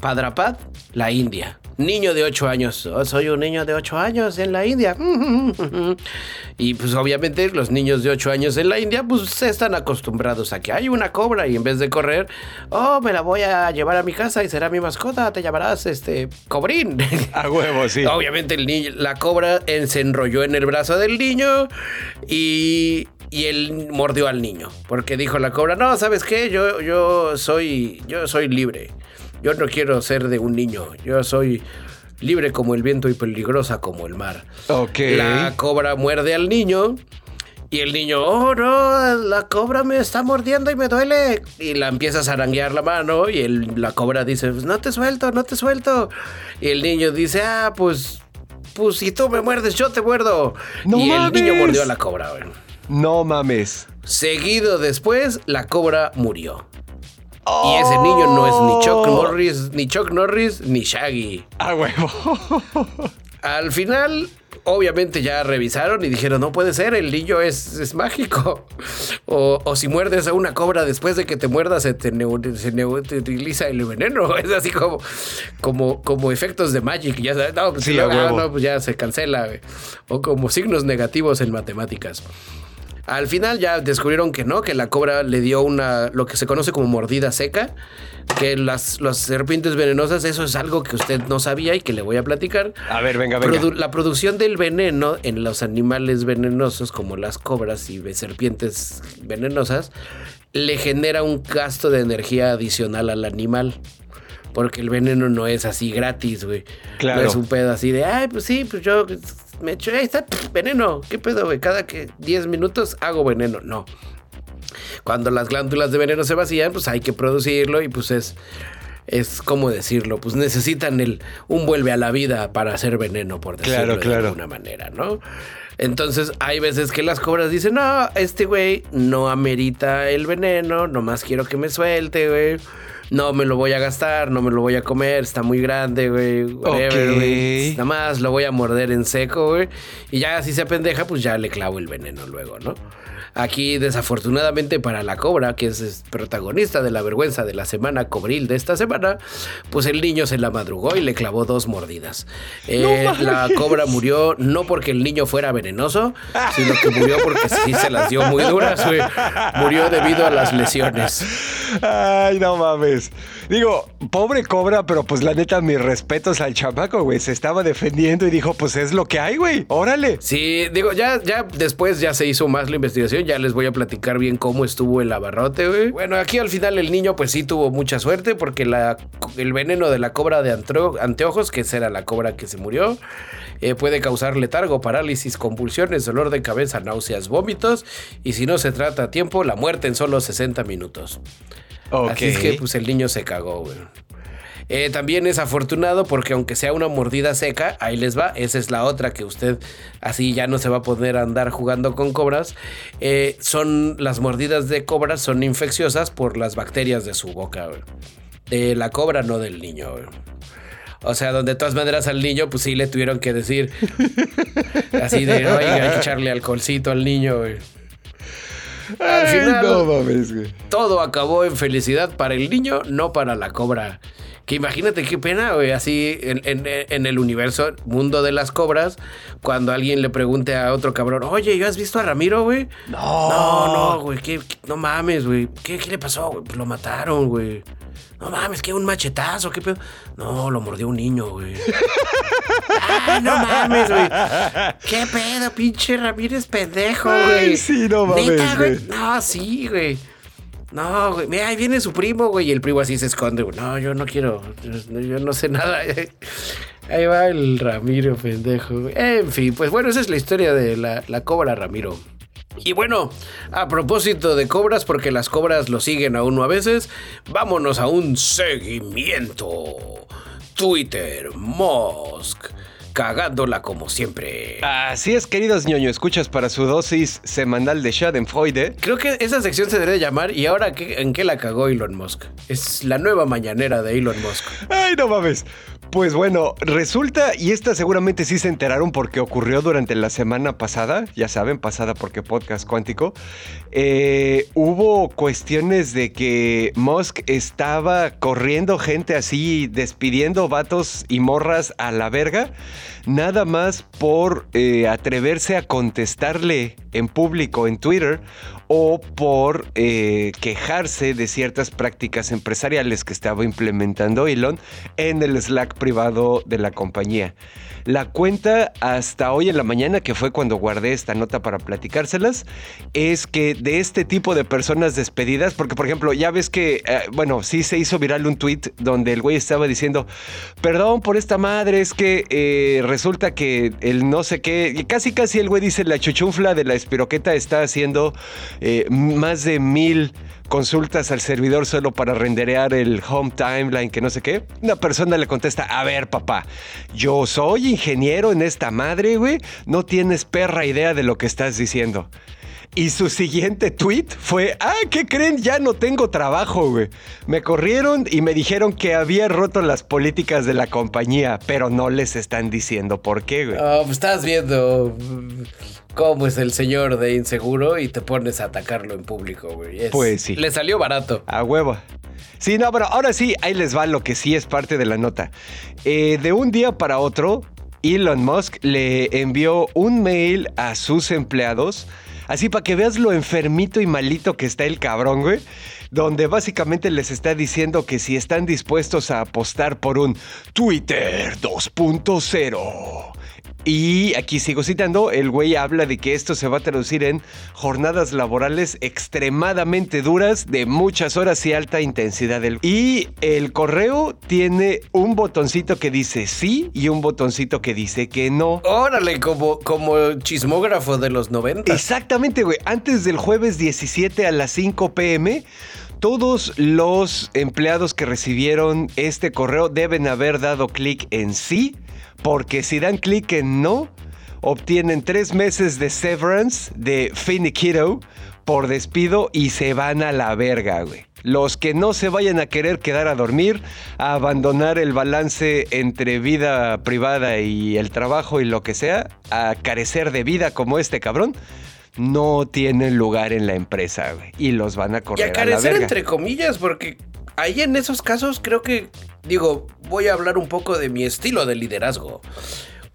Padrapad, la India. Niño de 8 años, Oh, soy un niño de 8 años en la India. Y pues obviamente los niños de 8 años en la India pues se están acostumbrados a que hay una cobra y en vez de correr, oh, me la voy a llevar a mi casa y será mi mascota, te llamarás este cobrín. A huevo, sí. Obviamente el niño, la cobra se enrolló en el brazo del niño y y él mordió al niño. Porque dijo la cobra, no, ¿sabes qué? Yo, yo soy. Yo soy libre. Yo no quiero ser de un niño. Yo soy libre como el viento y peligrosa como el mar. Ok. La cobra muerde al niño. Y el niño, oh no, la cobra me está mordiendo y me duele. Y la empieza a zaranguear la mano. Y el- la cobra dice, "Pues no te suelto, no te suelto. Y el niño dice, ah, pues, pues si tú me muerdes, yo te muerdo. ¡No y el niño mordió a la cobra. No mames. Seguido después, la cobra murió. Y ese niño no es ni Chuck Oh. Norris, ni Chuck Norris, ni Shaggy. A huevo. Al final, obviamente ya revisaron y dijeron, no puede ser, el niño es, es mágico. O, o si muerdes a una cobra después de que te muerdas, se te, neu- se neu- te utiliza el veneno. Es así como, como, como efectos de Magic. Ya sabes, no, pues, Sí, si a lo- ah, huevo. no, pues ya se cancela. O como signos negativos en matemáticas. Al final ya descubrieron que no, que la cobra le dio una, lo que se conoce como mordida seca, que las, las serpientes venenosas, eso es algo que usted no sabía y que le voy a platicar. A ver, venga, venga. Produ- la producción del veneno en los animales venenosos, como las cobras y serpientes venenosas, le genera un gasto de energía adicional al animal. Porque el veneno no es así gratis, güey. Claro. No es un pedo así de, ay, pues sí, pues yo me echo, ahí está, pff, veneno. ¿Qué pedo, güey? Cada que 10 minutos hago veneno. No. Cuando las glándulas de veneno se vacían, pues hay que producirlo y pues es, es como decirlo, pues necesitan el, un vuelve a la vida para hacer veneno, por decirlo Claro, de claro. alguna manera, ¿no? Entonces hay veces que las cobras dicen, no, este güey no amerita el veneno, nomás quiero que me suelte, güey. No me lo voy a gastar, no me lo voy a comer, está muy grande, güey. whatever, Ok. güey. Nada más lo voy a morder en seco, güey. Y ya si se pendeja, pues ya le clavo el veneno luego, ¿no? Aquí, desafortunadamente para la cobra, que es, protagonista de la vergüenza de la semana cobril de esta semana, pues el niño se la madrugó y le clavó dos mordidas. Eh, la cobra murió no porque el niño fuera venenoso, sino que murió porque sí se las dio muy duras. Murió debido a las lesiones. Ay, no mames. Digo, pobre cobra, pero pues la neta, mis respetos al chamaco, güey. Se estaba defendiendo y dijo, pues es lo que hay, güey. Órale. Sí, digo, ya, ya después ya se hizo más la investigación, ya les voy a platicar bien cómo estuvo el abarrote, güey. Bueno, aquí al final el niño pues sí tuvo mucha suerte porque la, el veneno de la cobra de anteojos, que esa era la cobra que se murió, eh, puede causar letargo, parálisis, convulsiones, dolor de cabeza, náuseas, vómitos y si no se trata a tiempo, la muerte en solo 60 minutos. Así es que pues el niño se cagó, güey. Eh, también es afortunado porque aunque sea una mordida seca, ahí les va, esa es la otra que usted así ya no se va a poder andar jugando con cobras. Eh, son las mordidas de cobras son infecciosas por las bacterias de su boca, güey. De la cobra, no del niño, güey. O sea, donde de todas maneras al niño, pues sí le tuvieron que decir así de, oiga, hay que echarle alcoholcito al niño, güey. Al Ay, final, no mames, güey. todo acabó en felicidad para el niño, no para la cobra. Que imagínate qué pena, güey, así en, en- en el universo, mundo de las cobras, cuando alguien le pregunte a otro cabrón, oye, ¿yo has visto a Ramiro, güey? No. No, no, güey, ¿qué, qué- no mames, güey. ¿Qué, qué le pasó, güey? Pues lo mataron, güey. No mames, que un machetazo, qué pedo. No, lo mordió un niño, güey. Ay, no mames, güey. ¿Qué pedo, pinche Ramírez pendejo, Ay, güey? sí, no mames, ¿Neta, güey. No, sí, güey. No, güey. Mira, ahí viene su primo, güey. Y el primo así se esconde, güey. No, yo no quiero. Yo, yo no sé nada. Ahí va el Ramiro, pendejo. En fin, pues bueno, esa es la historia de la, la cobra Ramiro. Y bueno, a propósito de cobras, porque las cobras lo siguen a uno a veces, vámonos a un seguimiento. Twitter, Musk, cagándola como siempre. Así es, queridos ñoño, escuchas para su dosis semanal de Schadenfreude. Creo que esa sección se debería llamar ¿Y ahora qué, en qué la cagó Elon Musk? Es la nueva mañanera de Elon Musk. Ay, no mames. Pues bueno, resulta, y esta seguramente sí se enteraron porque ocurrió durante la semana pasada, ya saben, pasada porque podcast cuántico, eh, hubo cuestiones de que Musk estaba corriendo gente así, despidiendo vatos y morras a la verga, nada más por eh, atreverse a contestarle en público en Twitter o por eh, quejarse de ciertas prácticas empresariales que estaba implementando Elon en el Slack privado de la compañía. La cuenta hasta hoy en la mañana, que fue cuando guardé esta nota para platicárselas, es que de este tipo de personas despedidas, porque por ejemplo, ya ves que, eh, bueno, sí se hizo viral un tweet donde el güey estaba diciendo, perdón por esta madre, es que eh, resulta que el no sé qué, y casi casi el güey dice, la chuchunfla de la espiroqueta está haciendo eh, más de mil consultas al servidor solo para renderear el home timeline, que no sé qué. Una persona le contesta, a ver papá, yo soy ingeniero en esta madre, güey, no tienes perra idea de lo que estás diciendo. Y su siguiente tweet fue, ah, ¿qué creen? Ya no tengo trabajo, güey. Me corrieron y me dijeron que había roto las políticas de la compañía, pero no les están diciendo por qué, güey. Oh, pues estás viendo cómo es el señor de inseguro y te pones a atacarlo en público, güey. pues sí. Le salió barato. A huevo. Sí, no, pero ahora sí, ahí les va lo que sí es parte de la nota. Eh, de un día para otro, Elon Musk le envió un mail a sus empleados, así para que veas lo enfermito y malito que está el cabrón, güey donde básicamente les está diciendo que si están dispuestos a apostar por un Twitter 2.0 y aquí sigo citando, el güey habla de que esto se va a traducir en jornadas laborales extremadamente duras de muchas horas y alta intensidad. Y el correo tiene un botoncito que dice sí y un botoncito que dice que no. Órale, como, como chismógrafo de los 90. Exactamente, güey. Antes del jueves 17 a las 5 pm todos los empleados que recibieron este correo deben haber dado clic en sí porque si dan clic en no, obtienen tres meses de severance de finiquito por despido y se van a la verga, güey. Los que no se vayan a querer quedar a dormir, a abandonar el balance entre vida privada y el trabajo y lo que sea, a carecer de vida como este cabrón, no tienen lugar en la empresa, güey. Y los van a correr. Y a carecer entre comillas, porque ahí en esos casos creo que, digo, voy a hablar un poco de mi estilo de liderazgo.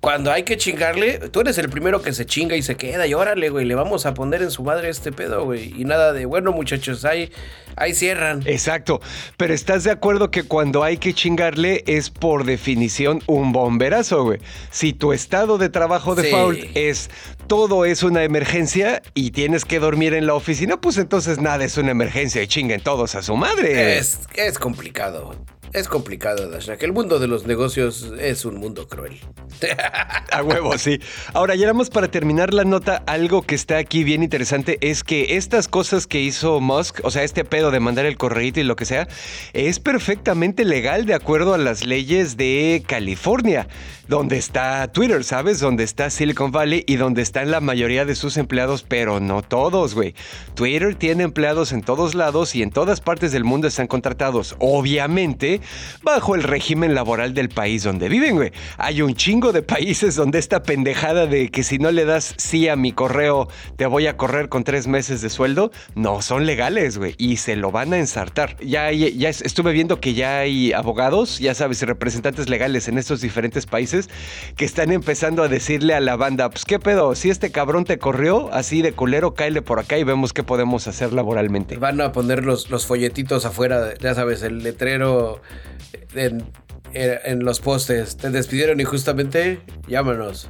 Cuando hay que chingarle, tú eres el primero que se chinga y se queda. Y órale, güey, le vamos a poner en su madre este pedo, güey. Y nada de, bueno, muchachos, ahí, ahí cierran. Exacto. Pero estás de acuerdo que cuando hay que chingarle es por definición un bomberazo, güey. Si tu estado de trabajo default es todo es una emergencia y tienes que dormir en la oficina, pues entonces nada es una emergencia y chinguen todos a su madre. Es, es complicado. Es complicado, que El mundo de los negocios es un mundo cruel. A huevo, sí. Ahora, ya vamos para terminar la nota. Algo que está aquí bien interesante es que estas cosas que hizo Musk, o sea, este pedo de mandar el correo y lo que sea, es perfectamente legal de acuerdo a las leyes de California donde está Twitter, ¿sabes? Donde está Silicon Valley y donde están la mayoría de sus empleados, pero no todos, güey. Twitter tiene empleados en todos lados y en todas partes del mundo están contratados, obviamente, bajo el régimen laboral del país donde viven, güey. Hay un chingo de países donde esta pendejada de que si no le das sí a mi correo, te voy a correr con tres meses de sueldo, no son legales, güey, y se lo van a ensartar. Ya, ya estuve viendo que ya hay abogados, ya sabes, representantes legales en estos diferentes países que están empezando a decirle a la banda, pues qué pedo, si este cabrón te corrió así de culero, cáele por acá y vemos qué podemos hacer laboralmente. Van a poner los, los folletitos afuera, ya sabes, el letrero en, en los postes. Te despidieron y justamente llámanos.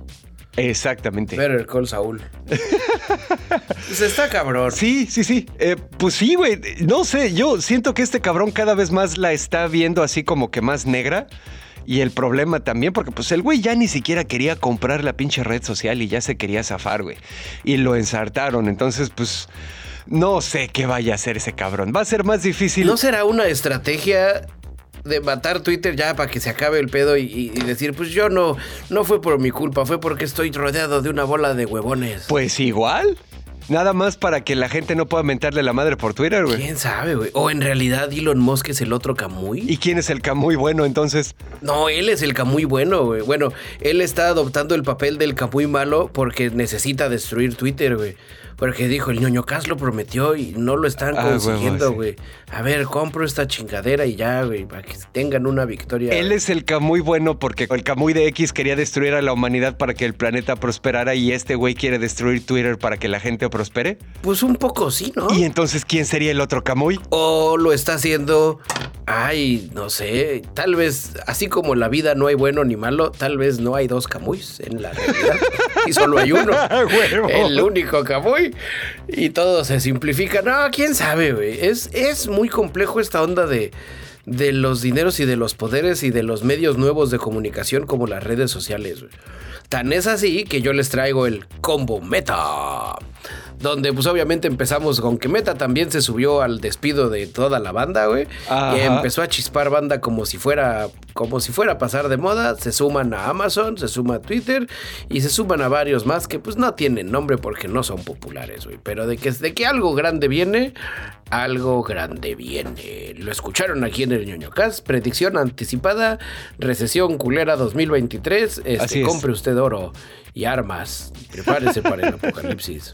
Exactamente. Pero el Col Saúl. pues está cabrón. Sí, sí, sí. Eh, pues sí, güey. No sé, yo siento que este cabrón cada vez más la está viendo así como que más negra. Y el problema también, porque pues el güey ya ni siquiera quería comprar la pinche red social y ya se quería zafar, güey. Y lo ensartaron. Entonces, pues. No sé qué vaya a hacer ese cabrón. Va a ser más difícil. ¿No será una estrategia de matar Twitter ya para que se acabe el pedo y, decir, pues yo no, no fue por mi culpa, fue porque estoy rodeado de una bola de huevones. Pues igual. Nada más para que la gente no pueda mentarle la madre por Twitter, güey. ¿Quién sabe, güey? O en realidad Elon Musk es el otro Camuy. ¿Y quién es el Camuy bueno entonces? No, él es el Camuy bueno, güey. Bueno, él está adoptando el papel del Camuy malo porque necesita destruir Twitter, güey. Porque dijo, el ñoño Cas lo prometió y no lo están Ah, consiguiendo, sí. güey. A ver, compro esta chingadera y ya, güey, para que tengan una victoria. Él es el Camuy bueno porque el Camuy de X quería destruir a la humanidad para que el planeta prosperara y este güey quiere destruir Twitter para que la gente prospere. Pues un poco sí, ¿no? Y entonces, ¿quién sería el otro Camuy? O lo está haciendo, ay, no sé, tal vez, así como la vida no hay bueno ni malo, tal vez no hay dos Camuys en la realidad. y solo hay uno. El único Camuy. Y todo se simplifica. No, quién sabe, güey. Es, es muy complejo esta onda de, de los dineros y de los poderes y de los medios nuevos de comunicación como las redes sociales. Tan es así que yo les traigo el combo meta. Donde pues obviamente empezamos con que Meta también se subió al despido de toda la banda, güey. Y empezó a chispar banda como si fuera como si fuera a pasar de moda. Se suman a Amazon, se suma a Twitter y se suman a varios más que pues no tienen nombre porque no son populares, güey. Pero de que, de que algo grande viene, algo grande viene. Lo escucharon aquí en el ñoño Cast. Predicción anticipada, recesión culera 2023. Este, Así es. compre usted oro y armas. Prepárese para el apocalipsis.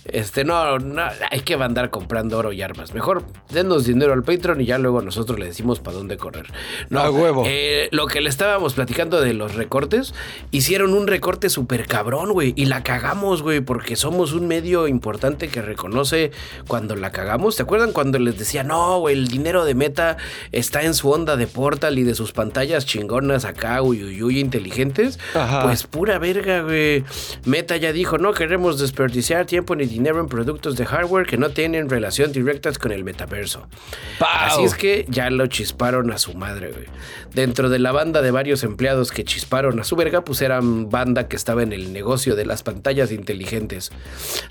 Este, no, no, hay que andar comprando oro y armas. Mejor denos dinero al Patreon y ya luego nosotros le decimos para dónde correr. No, A huevo. eh, lo que le estábamos platicando de los recortes, hicieron un recorte súper cabrón, güey. Y la cagamos, güey, porque somos un medio importante que reconoce cuando la cagamos. ¿Te acuerdan cuando les decía, no, güey, el dinero de Meta está en su onda de Portal y de sus pantallas chingonas acá, uy, uy, uy, inteligentes? Ajá. Pues pura verga, güey. Meta ya dijo, no queremos desperdiciar tiempo ni dinero en productos de hardware que no tienen relación directa con el metaverso. Así es que ya lo chisparon a su madre, güey. Dentro de la banda de varios empleados que chisparon a su verga, pues eran banda que estaba en el negocio de las pantallas inteligentes.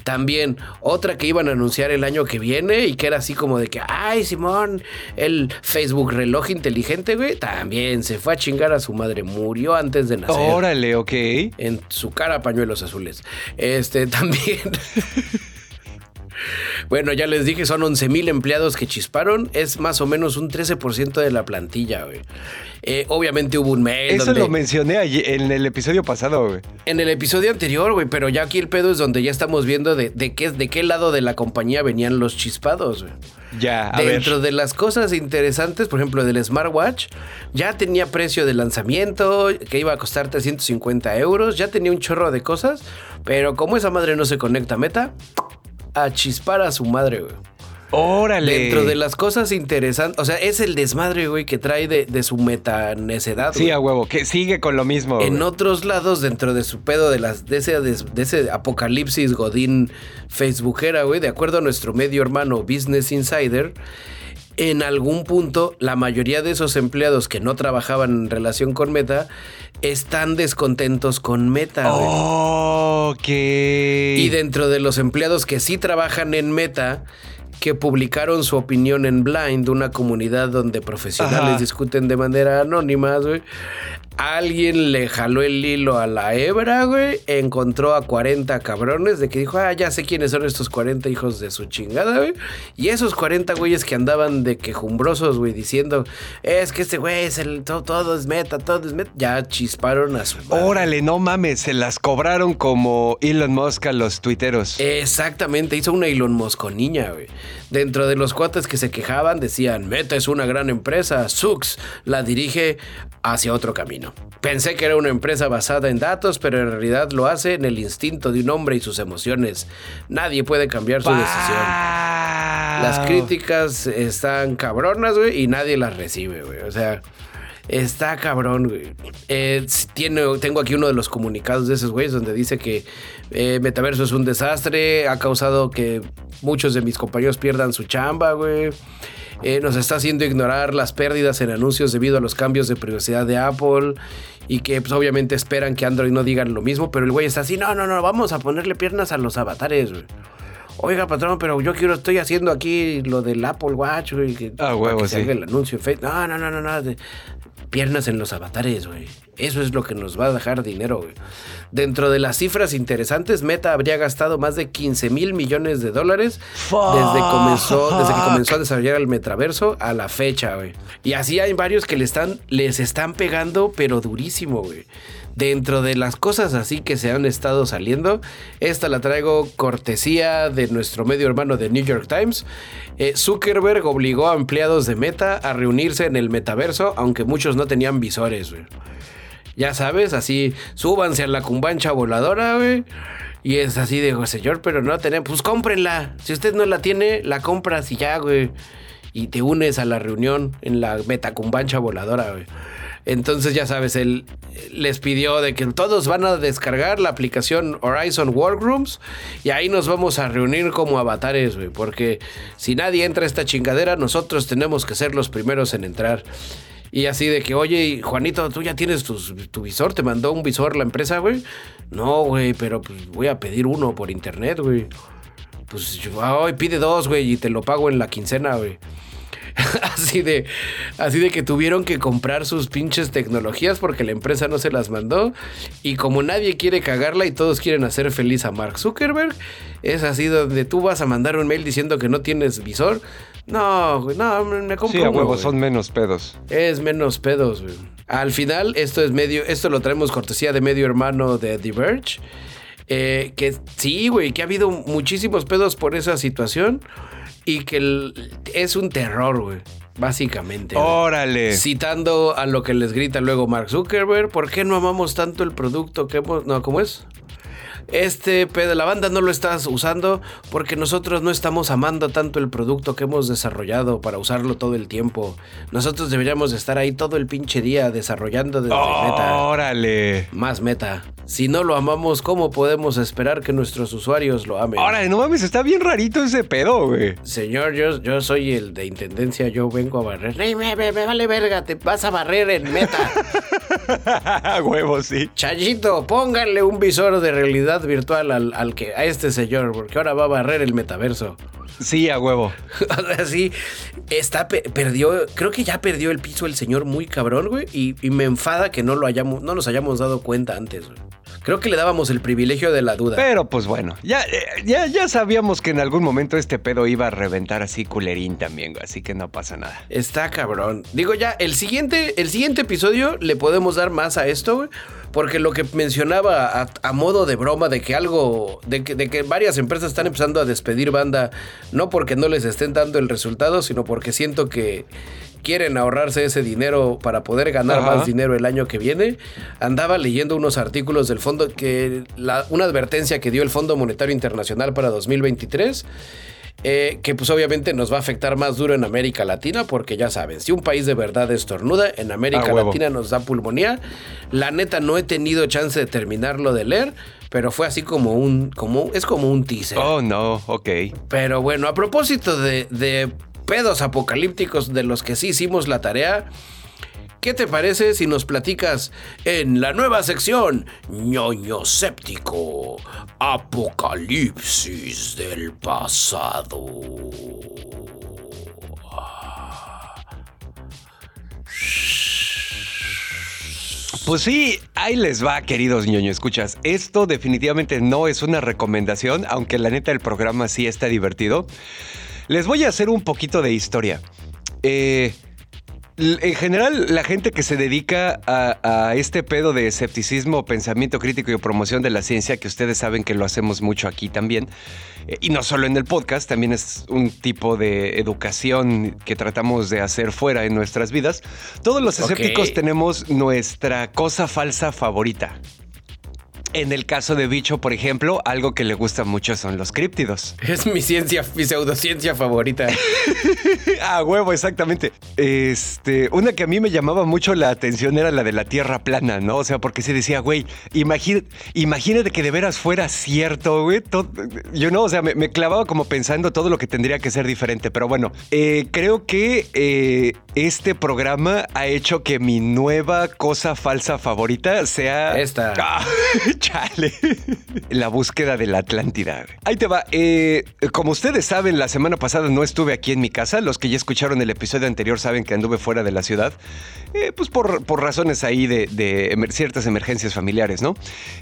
También otra que iban a anunciar el año que viene y que era así como de que, ay, Simón, el Facebook reloj inteligente, güey, también se fue a chingar a su madre. Murió antes de nacer. Órale, ok. En su cara pañuelos azules. Este también. Bueno, ya les dije, son 11 mil empleados que chisparon. Es más o menos un 13% de la plantilla, güey. Eh, obviamente hubo un mail Eso donde... lo mencioné en el episodio pasado, güey. En el episodio anterior, güey, pero ya aquí el pedo es donde ya estamos viendo de, de qué, de qué lado de la compañía venían los chispados, güey. Ya, a Dentro ver. de las cosas interesantes, por ejemplo, del smartwatch, ya tenía precio de lanzamiento, que iba a costar 350 euros, ya tenía un chorro de cosas, pero como esa madre no se conecta a meta, a chispar a su madre, güey. Órale. Dentro de las cosas interesantes, o sea, es el desmadre, güey, que trae de, de su metanecedad. Sí, güey. a huevo. Que sigue con lo mismo. En güey. otros lados, dentro de su pedo de las de ese, de, de ese apocalipsis godín facebookera, güey, de acuerdo a nuestro medio hermano Business Insider, en algún punto la mayoría de esos empleados que no trabajaban en relación con Meta están descontentos con Meta. Ok. Y dentro de los empleados que sí trabajan en Meta, que publicaron su opinión en Blind, una comunidad donde profesionales Ajá. discuten de manera anónima, güey. Alguien le jaló el hilo a la hebra, güey. Encontró a 40 cabrones de que dijo, ah, ya sé quiénes son estos 40 hijos de su chingada, güey. Y esos 40 güeyes que andaban de quejumbrosos, güey, diciendo, es que este güey es el, todo, todo es meta, todo es meta. Ya chisparon a su madre. Órale, no mames, se las cobraron como Elon Musk a los tuiteros. Exactamente, hizo una Elon Musk niña, güey. Dentro de los cuates que se quejaban decían, Meta es una gran empresa, Sux la dirige hacia otro camino. Pensé que era una empresa basada en datos, pero en realidad lo hace en el instinto de un hombre y sus emociones. Nadie puede cambiar su decisión. Las críticas están cabronas, güey, y nadie las recibe, güey. O sea, está cabrón, güey. Eh, tiene, tengo aquí uno de los comunicados de esos güeyes donde dice que eh, Metaverso es un desastre, ha causado que muchos de mis compañeros pierdan su chamba, güey. Eh, nos está haciendo ignorar las pérdidas en anuncios debido a los cambios de privacidad de Apple y que pues, obviamente esperan que Android no digan lo mismo, pero el güey está así, no, no, no, vamos a ponerle piernas a los avatares, güey. oiga, patrón, pero yo quiero, estoy haciendo aquí lo del Apple Watch, güey. Que, Ah, huevo, que sí. salga el anuncio en Facebook. No, no, no, no, no. Piernas en los avatares, güey. Eso es lo que nos va a dejar dinero, güey. Dentro de las cifras interesantes, Meta habría gastado más de 15 mil millones de dólares desde, comenzó, desde que comenzó a desarrollar el metaverso a la fecha, güey. Y así hay varios que le están, les están pegando, pero durísimo, güey. Dentro de las cosas así que se han estado saliendo, esta la traigo cortesía de nuestro medio hermano de New York Times. Eh, Zuckerberg obligó a empleados de Meta a reunirse en el metaverso, aunque muchos no tenían visores, güey. Ya sabes, así, súbanse a la cumbancha voladora, güey. Y es así de, señor, pero no tenemos, pues cómprenla. Si usted no la tiene, la compras y ya, güey. Y te unes a la reunión en la metacumbancha voladora, güey. Entonces, ya sabes, él les pidió de que todos van a descargar la aplicación Horizon Workrooms y ahí nos vamos a reunir como avatares, güey. Porque si nadie entra a esta chingadera, nosotros tenemos que ser los primeros en entrar. Y así de que, oye, Juanito, tú ya tienes tu, visor, te mandó un visor la empresa, güey. No, güey, pero pues voy a pedir uno por internet, güey. Pues yo, ay, pide dos, güey, y te lo pago en la quincena, güey. así de, así de que tuvieron que comprar sus pinches tecnologías porque la empresa no se las mandó. Y como nadie quiere cagarla y todos quieren hacer feliz a Mark Zuckerberg, es así donde tú vas a mandar un mail diciendo que no tienes visor. No, güey, no, me compro Sí, a huevo, son menos pedos. Es menos pedos, güey. Al final, esto es medio, esto lo traemos cortesía de medio hermano de The Verge. Eh, que sí, güey, que ha habido muchísimos pedos por esa situación. Y que el- es un terror, güey. Básicamente. güey. Órale. Citando a lo que les grita luego Mark Zuckerberg, ¿por qué no amamos tanto el producto que hemos... No, ¿cómo es? Este pedo, la banda no lo estás usando porque nosotros no estamos amando tanto el producto que hemos desarrollado para usarlo todo el tiempo. Nosotros deberíamos de estar ahí todo el pinche día desarrollando desde meta. Órale. Más meta. Si no lo amamos, ¿cómo podemos esperar que nuestros usuarios lo amen? Órale, no mames, está bien rarito ese pedo, güey. Señor, yo, yo soy el de intendencia, yo vengo a barrer. Me, me- me vale verga, te vas a barrer en meta. huevo, sí. Chayito, pónganle un visor de realidad virtual al, al que, a este señor, porque ahora va a barrer el metaverso. Sí, a huevo. o sea, sí, está, pe- perdió, creo que ya perdió el piso el señor muy cabrón, güey, y, y me enfada que no lo hayamos, no nos hayamos dado cuenta antes, güey. Creo que le dábamos el privilegio de la duda. Pero pues bueno, ya, eh, ya, ya sabíamos que en algún momento este pedo iba a reventar así culerín también, así que no pasa nada. Está cabrón. Digo ya, el siguiente, el siguiente episodio le podemos dar más a esto, güey. Porque lo que mencionaba a, a modo de broma de que algo, de que, de que varias empresas están empezando a despedir banda, no porque no les estén dando el resultado, sino porque siento que quieren ahorrarse ese dinero para poder ganar Ajá. más dinero el año que viene. Andaba leyendo unos artículos del fondo que la- una advertencia que dio el Fondo Monetario Internacional para 2023 eh, que pues obviamente nos va a afectar más duro en América Latina, porque ya saben, si un país de verdad estornuda, en América Ah. Latina nos da pulmonía. La neta no he tenido chance de terminarlo de leer, pero fue así como un, como, es como un teaser. Oh, no, ok. Pero bueno, a propósito de, de pedos apocalípticos de los que sí hicimos la tarea, ¿qué te parece si nos platicas en la nueva sección ñoño séptico, apocalipsis del pasado? Pues sí, ahí les va, queridos ñoño escuchas. Esto definitivamente no es una recomendación, aunque la neta el programa sí está divertido. Les voy a hacer un poquito de historia. Eh, en general, la gente que se dedica a, a este pedo de escepticismo, pensamiento crítico y promoción de la ciencia, que ustedes saben que lo hacemos mucho aquí también, eh, y no solo en el podcast, también es un tipo de educación que tratamos de hacer fuera en nuestras vidas. Todos los escépticos tenemos nuestra cosa falsa favorita. En el caso de Bicho, por ejemplo, algo que le gusta mucho son los críptidos. Es mi ciencia, mi pseudociencia favorita. Ah, huevo, exactamente. Este, una que a mí me llamaba mucho la atención era la de la tierra plana, ¿no? O sea, porque se decía, güey, imagina- imagínate que de veras fuera cierto, güey. Yo no, o sea, me, me clavaba como pensando todo lo que tendría que ser diferente. Pero bueno, eh, creo que eh, este programa ha hecho que mi nueva cosa falsa favorita sea. Esta. Ah, Chale. La búsqueda de la Atlántida. Ahí te va. Eh, como ustedes saben, la semana pasada no estuve aquí en mi casa. Los que ya escucharon el episodio anterior saben que anduve fuera de la ciudad. Eh, pues por, por, razones ahí de, ciertas emergencias familiares, ¿no?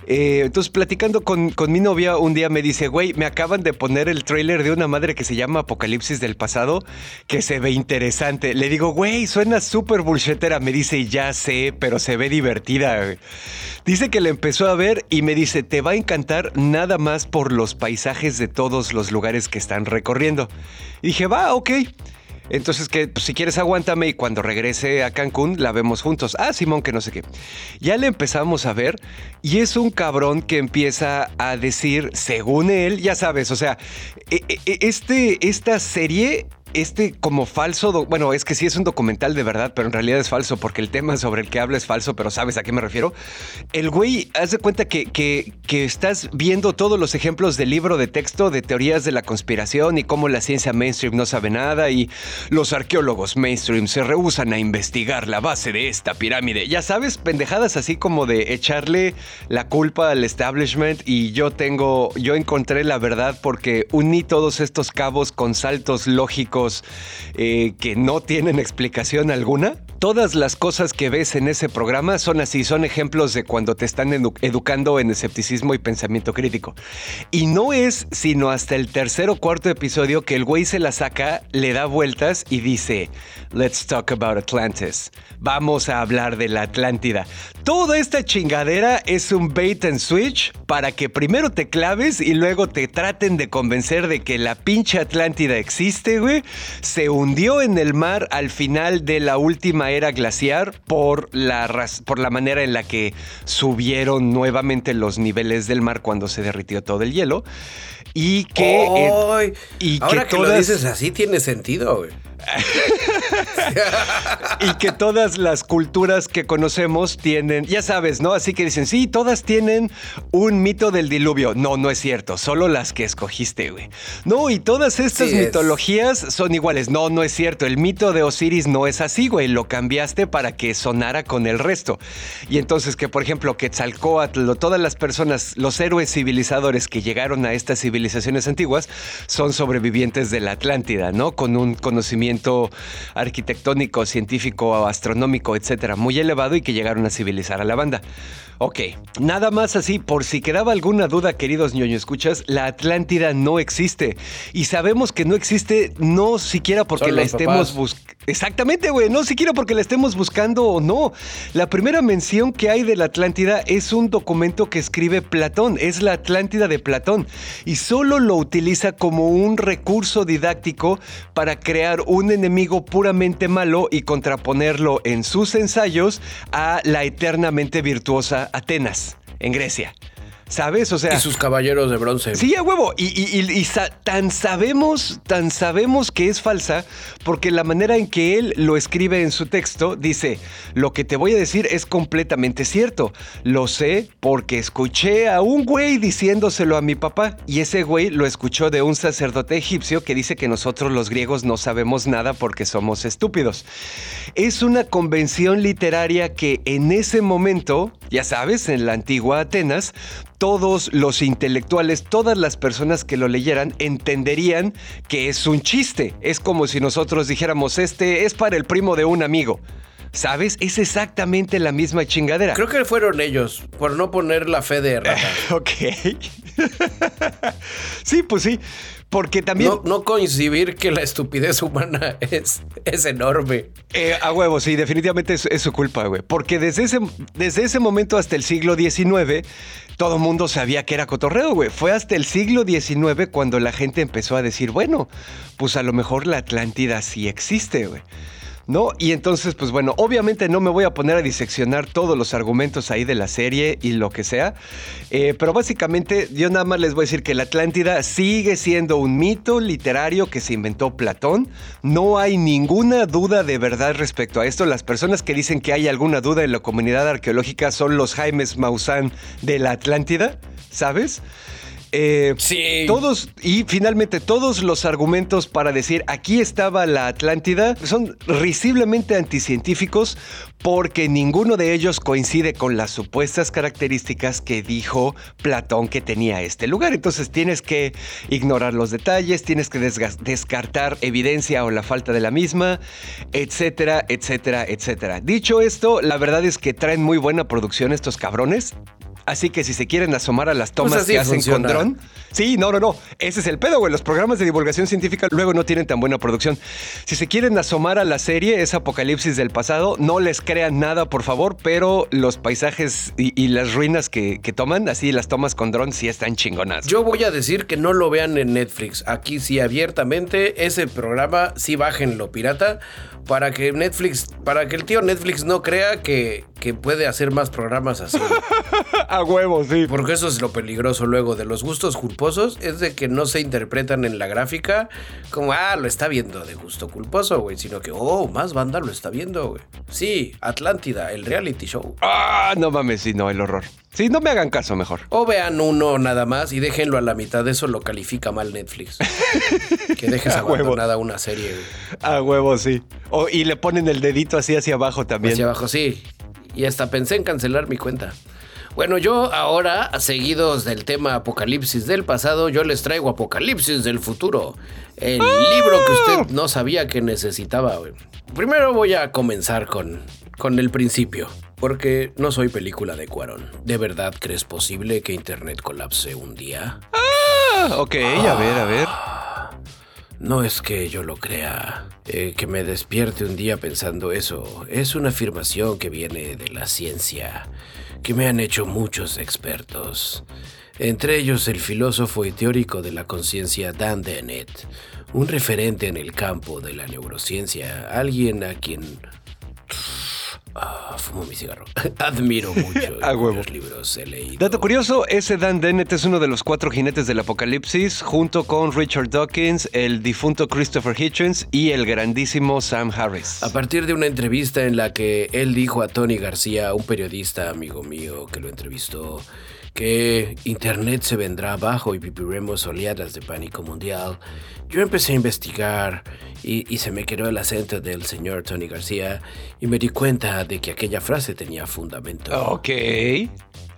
Eh, entonces, platicando con, con, mi novia, un día me dice, güey, me acaban de poner el tráiler de una madre que se llama Apocalipsis del pasado, que se ve interesante. Le digo, güey, suena súper bullshittera. Me dice, ya sé, pero se ve divertida. Dice que le empezó a ver y me dice, te va a encantar nada más por los paisajes de todos los lugares que están recorriendo. Y dije, va, ok. Entonces, que pues, si quieres, aguántame y cuando regrese a Cancún la vemos juntos. Ah, Simón, que no sé qué. Ya le empezamos a ver y es un cabrón que empieza a decir, según él, ya sabes, o sea, e, e, e, este, esta serie este como falso, bueno, es que sí es un documental de verdad, pero en realidad es falso porque el tema sobre el que habla es falso, pero sabes a qué me refiero. El güey, haz de cuenta que, que, que, estás viendo todos los ejemplos del libro de texto de teorías de la conspiración y cómo la ciencia mainstream no sabe nada y los arqueólogos mainstream se rehusan a investigar la base de esta pirámide. Ya sabes, pendejadas así como de echarle la culpa al establishment y yo tengo, yo encontré la verdad porque uní todos estos cabos con saltos lógicos eh, que no tienen explicación alguna. Todas las cosas que ves en ese programa son así, son ejemplos de cuando te están educando en escepticismo y pensamiento crítico. Y no es sino hasta el tercer o cuarto episodio que el güey se la saca, le da vueltas y dice, let's talk about Atlantis. Vamos a hablar de la Atlántida. Toda esta chingadera es un bait and switch para que primero te claves y luego te traten de convencer de que la pinche Atlántida existe, güey. Se hundió en el mar al final de la última era glaciar por la, por la manera en la que subieron nuevamente los niveles del mar cuando se derritió todo el hielo. Y que. y ahora que, lo dices así, tiene sentido, güey. y que todas las culturas que conocemos tienen, ya sabes, ¿no? Así que dicen, sí, todas tienen un mito del diluvio. No, no es cierto, solo las que escogiste, güey. No, y todas estas mitologías son iguales. No, no es cierto, el mito de Osiris no es así, güey. Lo cambiaste para que sonara con el resto. Y entonces que, por ejemplo, Quetzalcoatl, todas las personas, los héroes civilizadores que llegaron a estas civilizaciones antiguas, son sobrevivientes de la Atlántida, ¿no? Con un conocimiento arquitectónico, científico, astronómico, etcétera, muy elevado y que llegaron a civilizar a la banda. Ok, nada más así, por si quedaba alguna duda, queridos ñoño escuchas, la Atlántida no existe. Y sabemos que no existe no siquiera porque la estemos buscando. Exactamente, güey, no siquiera porque la estemos buscando o no. La primera mención que hay de la Atlántida es un documento que escribe Platón, es la Atlántida de Platón, y solo lo utiliza como un recurso didáctico para crear un enemigo puramente malo y contraponerlo en sus ensayos a la eternamente virtuosa Atenas, en Grecia. ¿Sabes? O sea. Y sus caballeros de bronce. Sí, a huevo. Y, tan sabemos, tan sabemos que es falsa, porque la manera en que él lo escribe en su texto dice: Lo que te voy a decir es completamente cierto. Lo sé porque escuché a un güey diciéndoselo a mi papá. Y ese güey lo escuchó de un sacerdote egipcio que dice que nosotros los griegos no sabemos nada porque somos estúpidos. Es una convención literaria que en ese momento, ya sabes, en la antigua Atenas, todos los intelectuales, todas las personas que lo leyeran entenderían que es un chiste. Es como si nosotros dijéramos, este es para el primo de un amigo. ¿Sabes? Es exactamente la misma chingadera. Creo que fueron ellos, por no poner la fe de rata. ok. sí, pues sí. Porque también. No, coincidir que la estupidez humana es, es enorme. Eh, a huevo, sí, definitivamente es, su culpa, güey. Porque desde ese, desde ese momento hasta el siglo XIX, todo mundo sabía que era cotorreo, güey. Fue hasta el siglo XIX cuando la gente empezó a decir, bueno, pues a lo mejor la Atlántida sí existe, güey. ¿No? Y entonces, pues bueno, obviamente no me voy a poner a diseccionar todos los argumentos ahí de la serie y lo que sea, eh, pero básicamente yo nada más les voy a decir que la Atlántida sigue siendo un mito literario que se inventó Platón, no hay ninguna duda de verdad respecto a esto, las personas que dicen que hay alguna duda en la comunidad arqueológica son los Jaimes Maussan de la Atlántida, ¿sabes? Eh, Sí. Todos, y finalmente todos los argumentos para decir aquí estaba la Atlántida son risiblemente anticientíficos porque ninguno de ellos coincide con las supuestas características que dijo Platón que tenía este lugar. Entonces tienes que ignorar los detalles, tienes que descartar evidencia o la falta de la misma, etcétera, etcétera, etcétera. Dicho esto, la verdad es que traen muy buena producción estos cabrones. Así que si se quieren asomar a las tomas Pues así que hacen funciona. con dron, sí, no, no, no, ese es el pedo, güey. Los programas de divulgación científica luego no tienen tan buena producción. Si se quieren asomar a la serie, es Apocalipsis del pasado, no les crean nada, por favor, pero los paisajes y, las ruinas que, que toman, así las tomas con dron, sí están chingonas. Yo voy a decir que no lo vean en Netflix. Aquí sí abiertamente ese programa sí bájenlo pirata para que Netflix, para que el tío Netflix no crea que, que puede hacer más programas así. a huevo, sí. Porque eso es lo peligroso luego de los gustos culposos, es de que no se interpretan en la gráfica como, ah, lo está viendo de gusto culposo, güey, sino que, oh, más banda lo está viendo, güey. Sí, Atlántida, el reality show. Ah, no mames, sí, no, el horror. Sí, no me hagan caso mejor. O vean uno nada más y déjenlo a la mitad, eso lo califica mal Netflix. que dejes A huevo. abandonada una serie. A huevo, sí. O- y le ponen el dedito así hacia abajo también. Hacia abajo, sí. Y hasta pensé en cancelar mi cuenta. Bueno, yo ahora, seguidos del tema Apocalipsis del pasado, yo les traigo Apocalipsis del futuro. El libro que usted no sabía que necesitaba. Primero voy a comenzar con, con el principio. Porque no soy película de Cuarón. ¿De verdad crees posible que Internet colapse un día? Ah, ok, a ver, a ver. No es que yo lo crea, eh, que me despierte un día pensando eso. Es una afirmación que viene de la ciencia, que me han hecho muchos expertos. Entre ellos el filósofo y teórico de la conciencia Dan Dennett, un referente en el campo de la neurociencia, alguien a quien... Ah, fumo mi cigarro. Admiro mucho. A huevo. Los libros he leído. Dato curioso, ese Dan Dennett es uno de los cuatro jinetes del apocalipsis, junto con Richard Dawkins, el difunto Christopher Hitchens y el grandísimo Sam Harris. A partir de una entrevista en la que él dijo a Tony García, un periodista amigo mío que lo entrevistó, que Internet se vendrá abajo y viviremos oleadas de pánico mundial, yo empecé a investigar y, se me quedó el acento del señor Tony García y me di cuenta de que aquella frase tenía fundamento. Ok.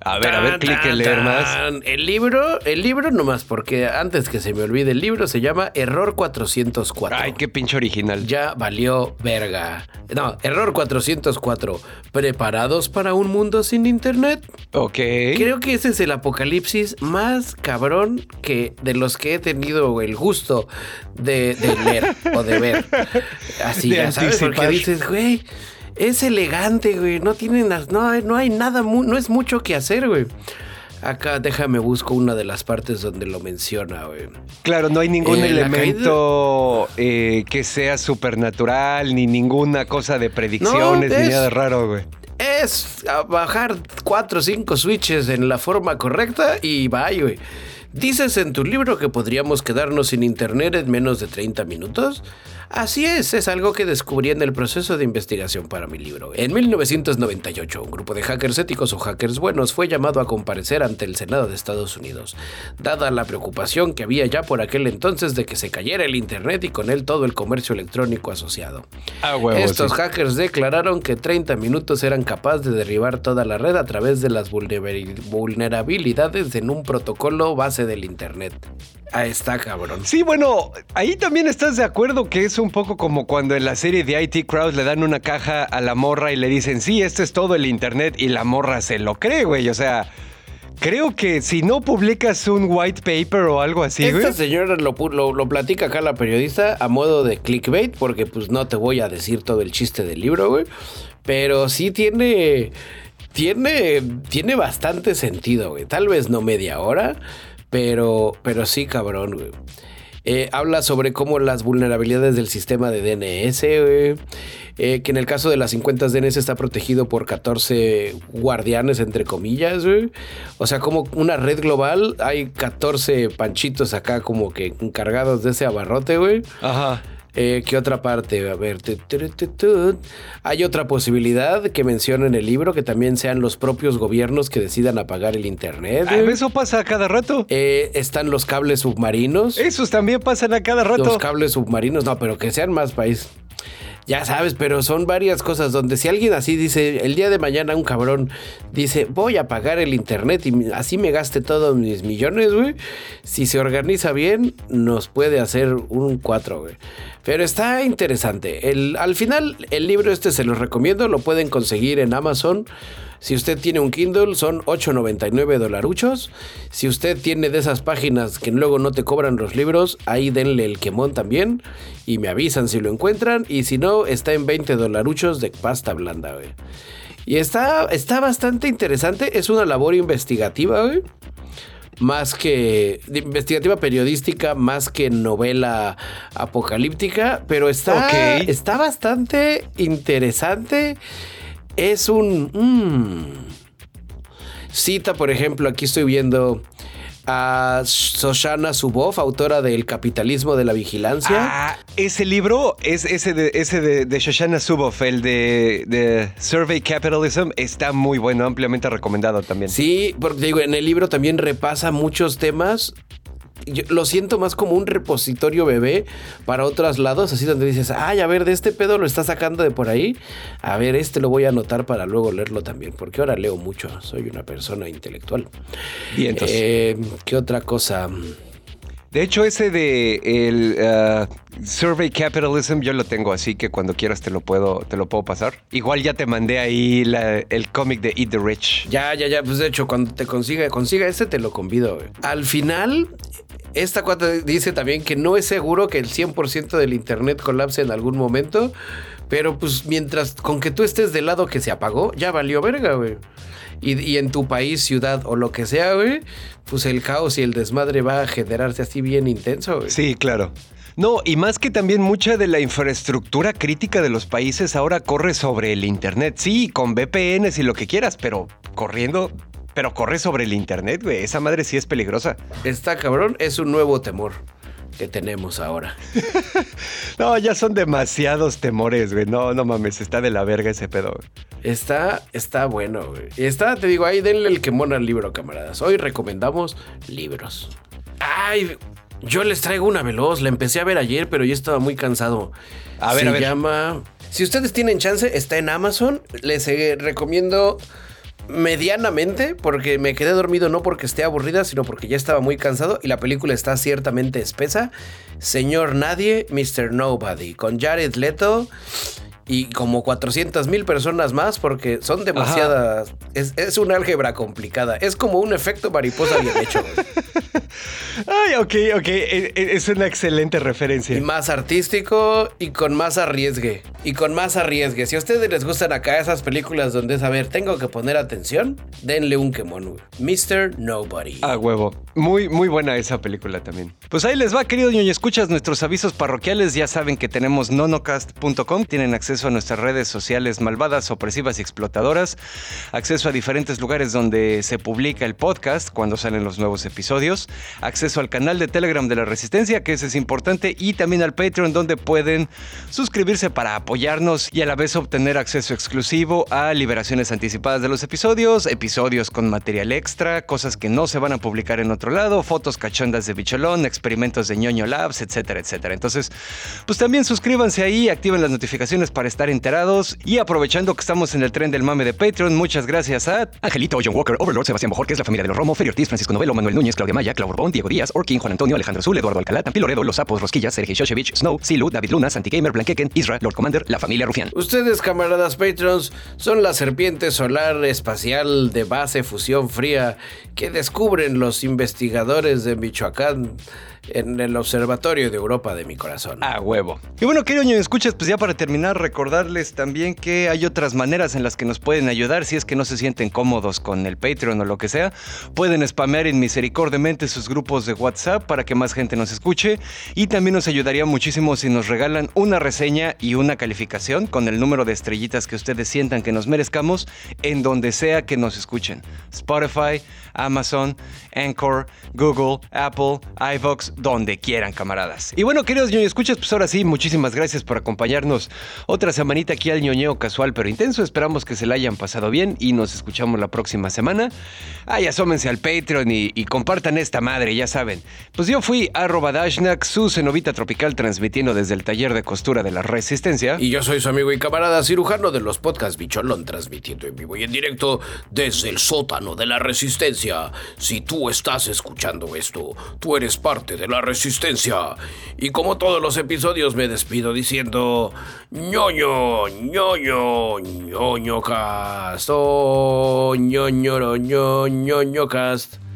A ver, a ver, clique leer más. El libro, el libro nomás, porque antes que se me olvide, el libro se llama Error 404. Ay, qué pinche original. Ya valió verga. No, error 404. ¿Preparados para un mundo sin internet? Ok. Creo que ese es el apocalipsis más cabrón que de los que he tenido el gusto de, de leer o de ver. Así De ya sabes, porque dices, güey, es elegante, güey. No tienen las, no, hay- no hay nada, no es mucho que hacer, güey. Acá déjame busco una de las partes donde lo menciona, güey. Claro, no hay ningún Eh, elemento eh, que sea supernatural, ni ninguna cosa de predicciones, No, ni es- nada raro, güey. es bajar cuatro o cinco switches en la forma correcta y bye, güey. ¿Dices en tu libro que podríamos quedarnos sin internet en menos de 30 minutos? Así es, es algo que descubrí en el proceso de investigación para mi libro. En 1998, un grupo de hackers éticos o hackers buenos fue llamado a comparecer ante el Senado de Estados Unidos, dada la preocupación que había ya por aquel entonces de que se cayera el internet y con él todo el comercio electrónico asociado. Ah, huevo, Estos sí. hackers declararon que 30 minutos eran capaces de derribar toda la red a través de las vulnerabil- vulnerabilidades en un protocolo base del Internet. Ah, está cabrón. Sí, bueno, ahí también estás de acuerdo que es un poco como cuando en la serie de IT Crowd le dan una caja a la morra y le dicen, sí, este es todo el internet y la morra se lo cree, güey. O sea, creo que si no publicas un white paper o algo así, güey. Esta señora lo, lo, lo platica acá la periodista a modo de clickbait, porque pues no te voy a decir todo el chiste del libro, güey. Pero sí tiene. Tiene. Tiene bastante sentido, güey. Tal vez no media hora. Pero. Pero sí, cabrón, güey. Eh, habla sobre cómo las vulnerabilidades del sistema de DNS, eh, que en el caso de las 50 DNS está protegido por 14 guardianes, entre comillas. O sea, como una red global, hay 14 panchitos acá como que encargados de ese abarrote, güey. Ajá. Eh, ¿Qué otra parte? A ver, hay otra posibilidad que menciona en el libro que también sean los propios gobiernos que decidan apagar el internet. Ah, eso pasa a cada rato. Eh, están los cables submarinos. Esos también pasan a cada rato. Los cables submarinos, no, pero que sean más países. Ya sabes, pero son varias cosas donde si alguien así dice, el día de mañana un cabrón dice, voy a pagar el internet y así me gaste todos mis millones, güey. Si se organiza bien, nos puede hacer un 4, güey. Pero está interesante. El, al final, el libro este se los recomiendo, lo pueden conseguir en Amazon. Si usted tiene un Kindle, son 8.99 dolaruchos. Si usted tiene de esas páginas que luego no te cobran los libros, ahí denle el quemón también. Y me avisan si lo encuentran. Y si no, está en 20 dolaruchos de pasta blanda, güey. Y está, está bastante interesante. Es una labor investigativa, güey más que investigativa periodística, más que novela apocalíptica, pero está, está bastante interesante es un... Mm. Cita, por ejemplo, aquí estoy viendo a Shoshana Zuboff, autora del Capitalismo de la Vigilancia. Ah, ese libro es ese de, ese de, Shoshana Zuboff, el de, de, Survey Capitalism, está muy bueno, ampliamente recomendado también. Sí, porque digo, en el libro también repasa muchos temas lo siento más como un repositorio bebé para otros lados, así donde dices, ay, a ver, de este pedo lo está sacando de por ahí. A ver, este lo voy a anotar para luego leerlo también, porque ahora leo mucho, soy una persona intelectual. Y entonces. Eh, ¿Qué otra cosa? De hecho, ese de el uh, Survey Capitalism yo lo tengo, así que cuando quieras te lo puedo, te lo puedo pasar. Igual ya te mandé ahí el cómic de Eat the Rich. Ya, ya, ya. Pues de hecho, cuando te consiga, consiga ese, te lo convido. Al final, esta cuata dice también que no es seguro que el 100% del internet colapse en algún momento, pero pues mientras con que tú estés del lado que se apagó, ya valió verga, güey. Y, en tu país, ciudad o lo que sea, güey, pues el caos y el desmadre va a generarse así bien intenso, güey. Sí, claro. No, y más que también mucha de la infraestructura crítica de los países ahora corre sobre el Internet. Sí, con VPNs y lo que quieras, pero corriendo pero corre sobre el internet, güey. Esa madre sí es peligrosa. Está cabrón, es un nuevo temor que tenemos ahora. no, ya son demasiados temores, güey. No, no mames, está de la verga ese pedo. Está, está bueno, güey. Está, te digo, ahí denle el quemón al libro, camaradas. Hoy recomendamos libros. Ay, yo les traigo una veloz. La empecé a ver ayer, pero ya estaba muy cansado. A ver, Se llama. Si ustedes tienen chance, está en Amazon. Les eh, recomiendo medianamente, porque me quedé dormido no porque esté aburrida, sino porque ya estaba muy cansado y la película está ciertamente espesa. Señor Nadie, Mr. Nobody, con Jared Leto y como 400 mil personas más porque son demasiadas. Es, es, una álgebra complicada. Es como un efecto mariposa bien hecho. Ay, ok, ok. E, e, es una excelente referencia. Y más artístico y con más arriesgue. Y con más arriesgue. Si a ustedes les gustan acá esas películas donde es, a ver, tengo que poner atención, denle un quemón. Mr. Nobody. Ah, huevo. Muy, muy buena esa película también. Pues ahí les va, querido ñoño. Escuchas nuestros avisos parroquiales. Ya saben que tenemos nonocast.com. Tienen acceso a nuestras redes sociales malvadas, opresivas y explotadoras, acceso a diferentes lugares donde se publica el podcast cuando salen los nuevos episodios, acceso al canal de Telegram de la Resistencia, que ese es importante, y también al Patreon donde pueden suscribirse para apoyarnos y a la vez obtener acceso exclusivo a liberaciones anticipadas de los episodios, episodios con material extra, cosas que no se van a publicar en otro lado, fotos cachondas de bicholón, experimentos de ñoño labs, etcétera, etcétera. Entonces, pues también suscríbanse ahí, activen las notificaciones para estar enterados. Y aprovechando que estamos en el tren del mame de Patreon, muchas gracias a Angelito, John Walker, Overlord, Sebastián Bojor, que es la familia de los Romo, Ferio Ortiz, Francisco Novelo, Manuel Núñez, Claudia Maya, Clau Borbón, Diego Díaz, Orkin, Juan Antonio, Alejandro Azul, Eduardo Alcalá, Tampiloredo, Los Sapos, Rosquillas, Sergio Shoshevich, Snow, Silu, David Luna, Santi Gamer, Blanqueken, Isra, Lord Commander, la familia Rufián. Ustedes, camaradas Patrons, son la serpiente solar espacial de base fusión fría que descubren los investigadores de Michoacán en el Observatorio de Europa de mi corazón. A huevo. Y bueno, querido ñoño, escuchas, pues ya para terminar, recordarles también que hay otras maneras en las que nos pueden ayudar si es que no se sienten cómodos con el Patreon o lo que sea. Pueden spamear inmisericordiamente sus grupos de WhatsApp para que más gente nos escuche. Y también nos ayudaría muchísimo si nos regalan una reseña y una calificación con el número de estrellitas que ustedes sientan que nos merezcamos en donde sea que nos escuchen. Spotify, Amazon, Anchor, Google, Apple, iVox, donde quieran, camaradas. Y bueno, queridos ñoño escuchas, pues ahora sí, muchísimas gracias por acompañarnos otra semanita aquí al ñoñeo casual pero intenso. Esperamos que se la hayan pasado bien y nos escuchamos la próxima semana. Ay, asómense al Patreon y, y compartan esta madre, ya saben. Pues yo fui arroba Dashnak, su cenovita tropical, transmitiendo desde el taller de costura de la Resistencia. Y yo soy su amigo y camarada cirujano de los podcasts Bicholón, transmitiendo en vivo y en directo desde el sótano de la Resistencia. Si tú estás escuchando esto, tú eres parte de la Resistencia. Y como todos los episodios me despido diciendo ñoño, ñoño, ñoño cast, oh, ñoño, ñoño cast.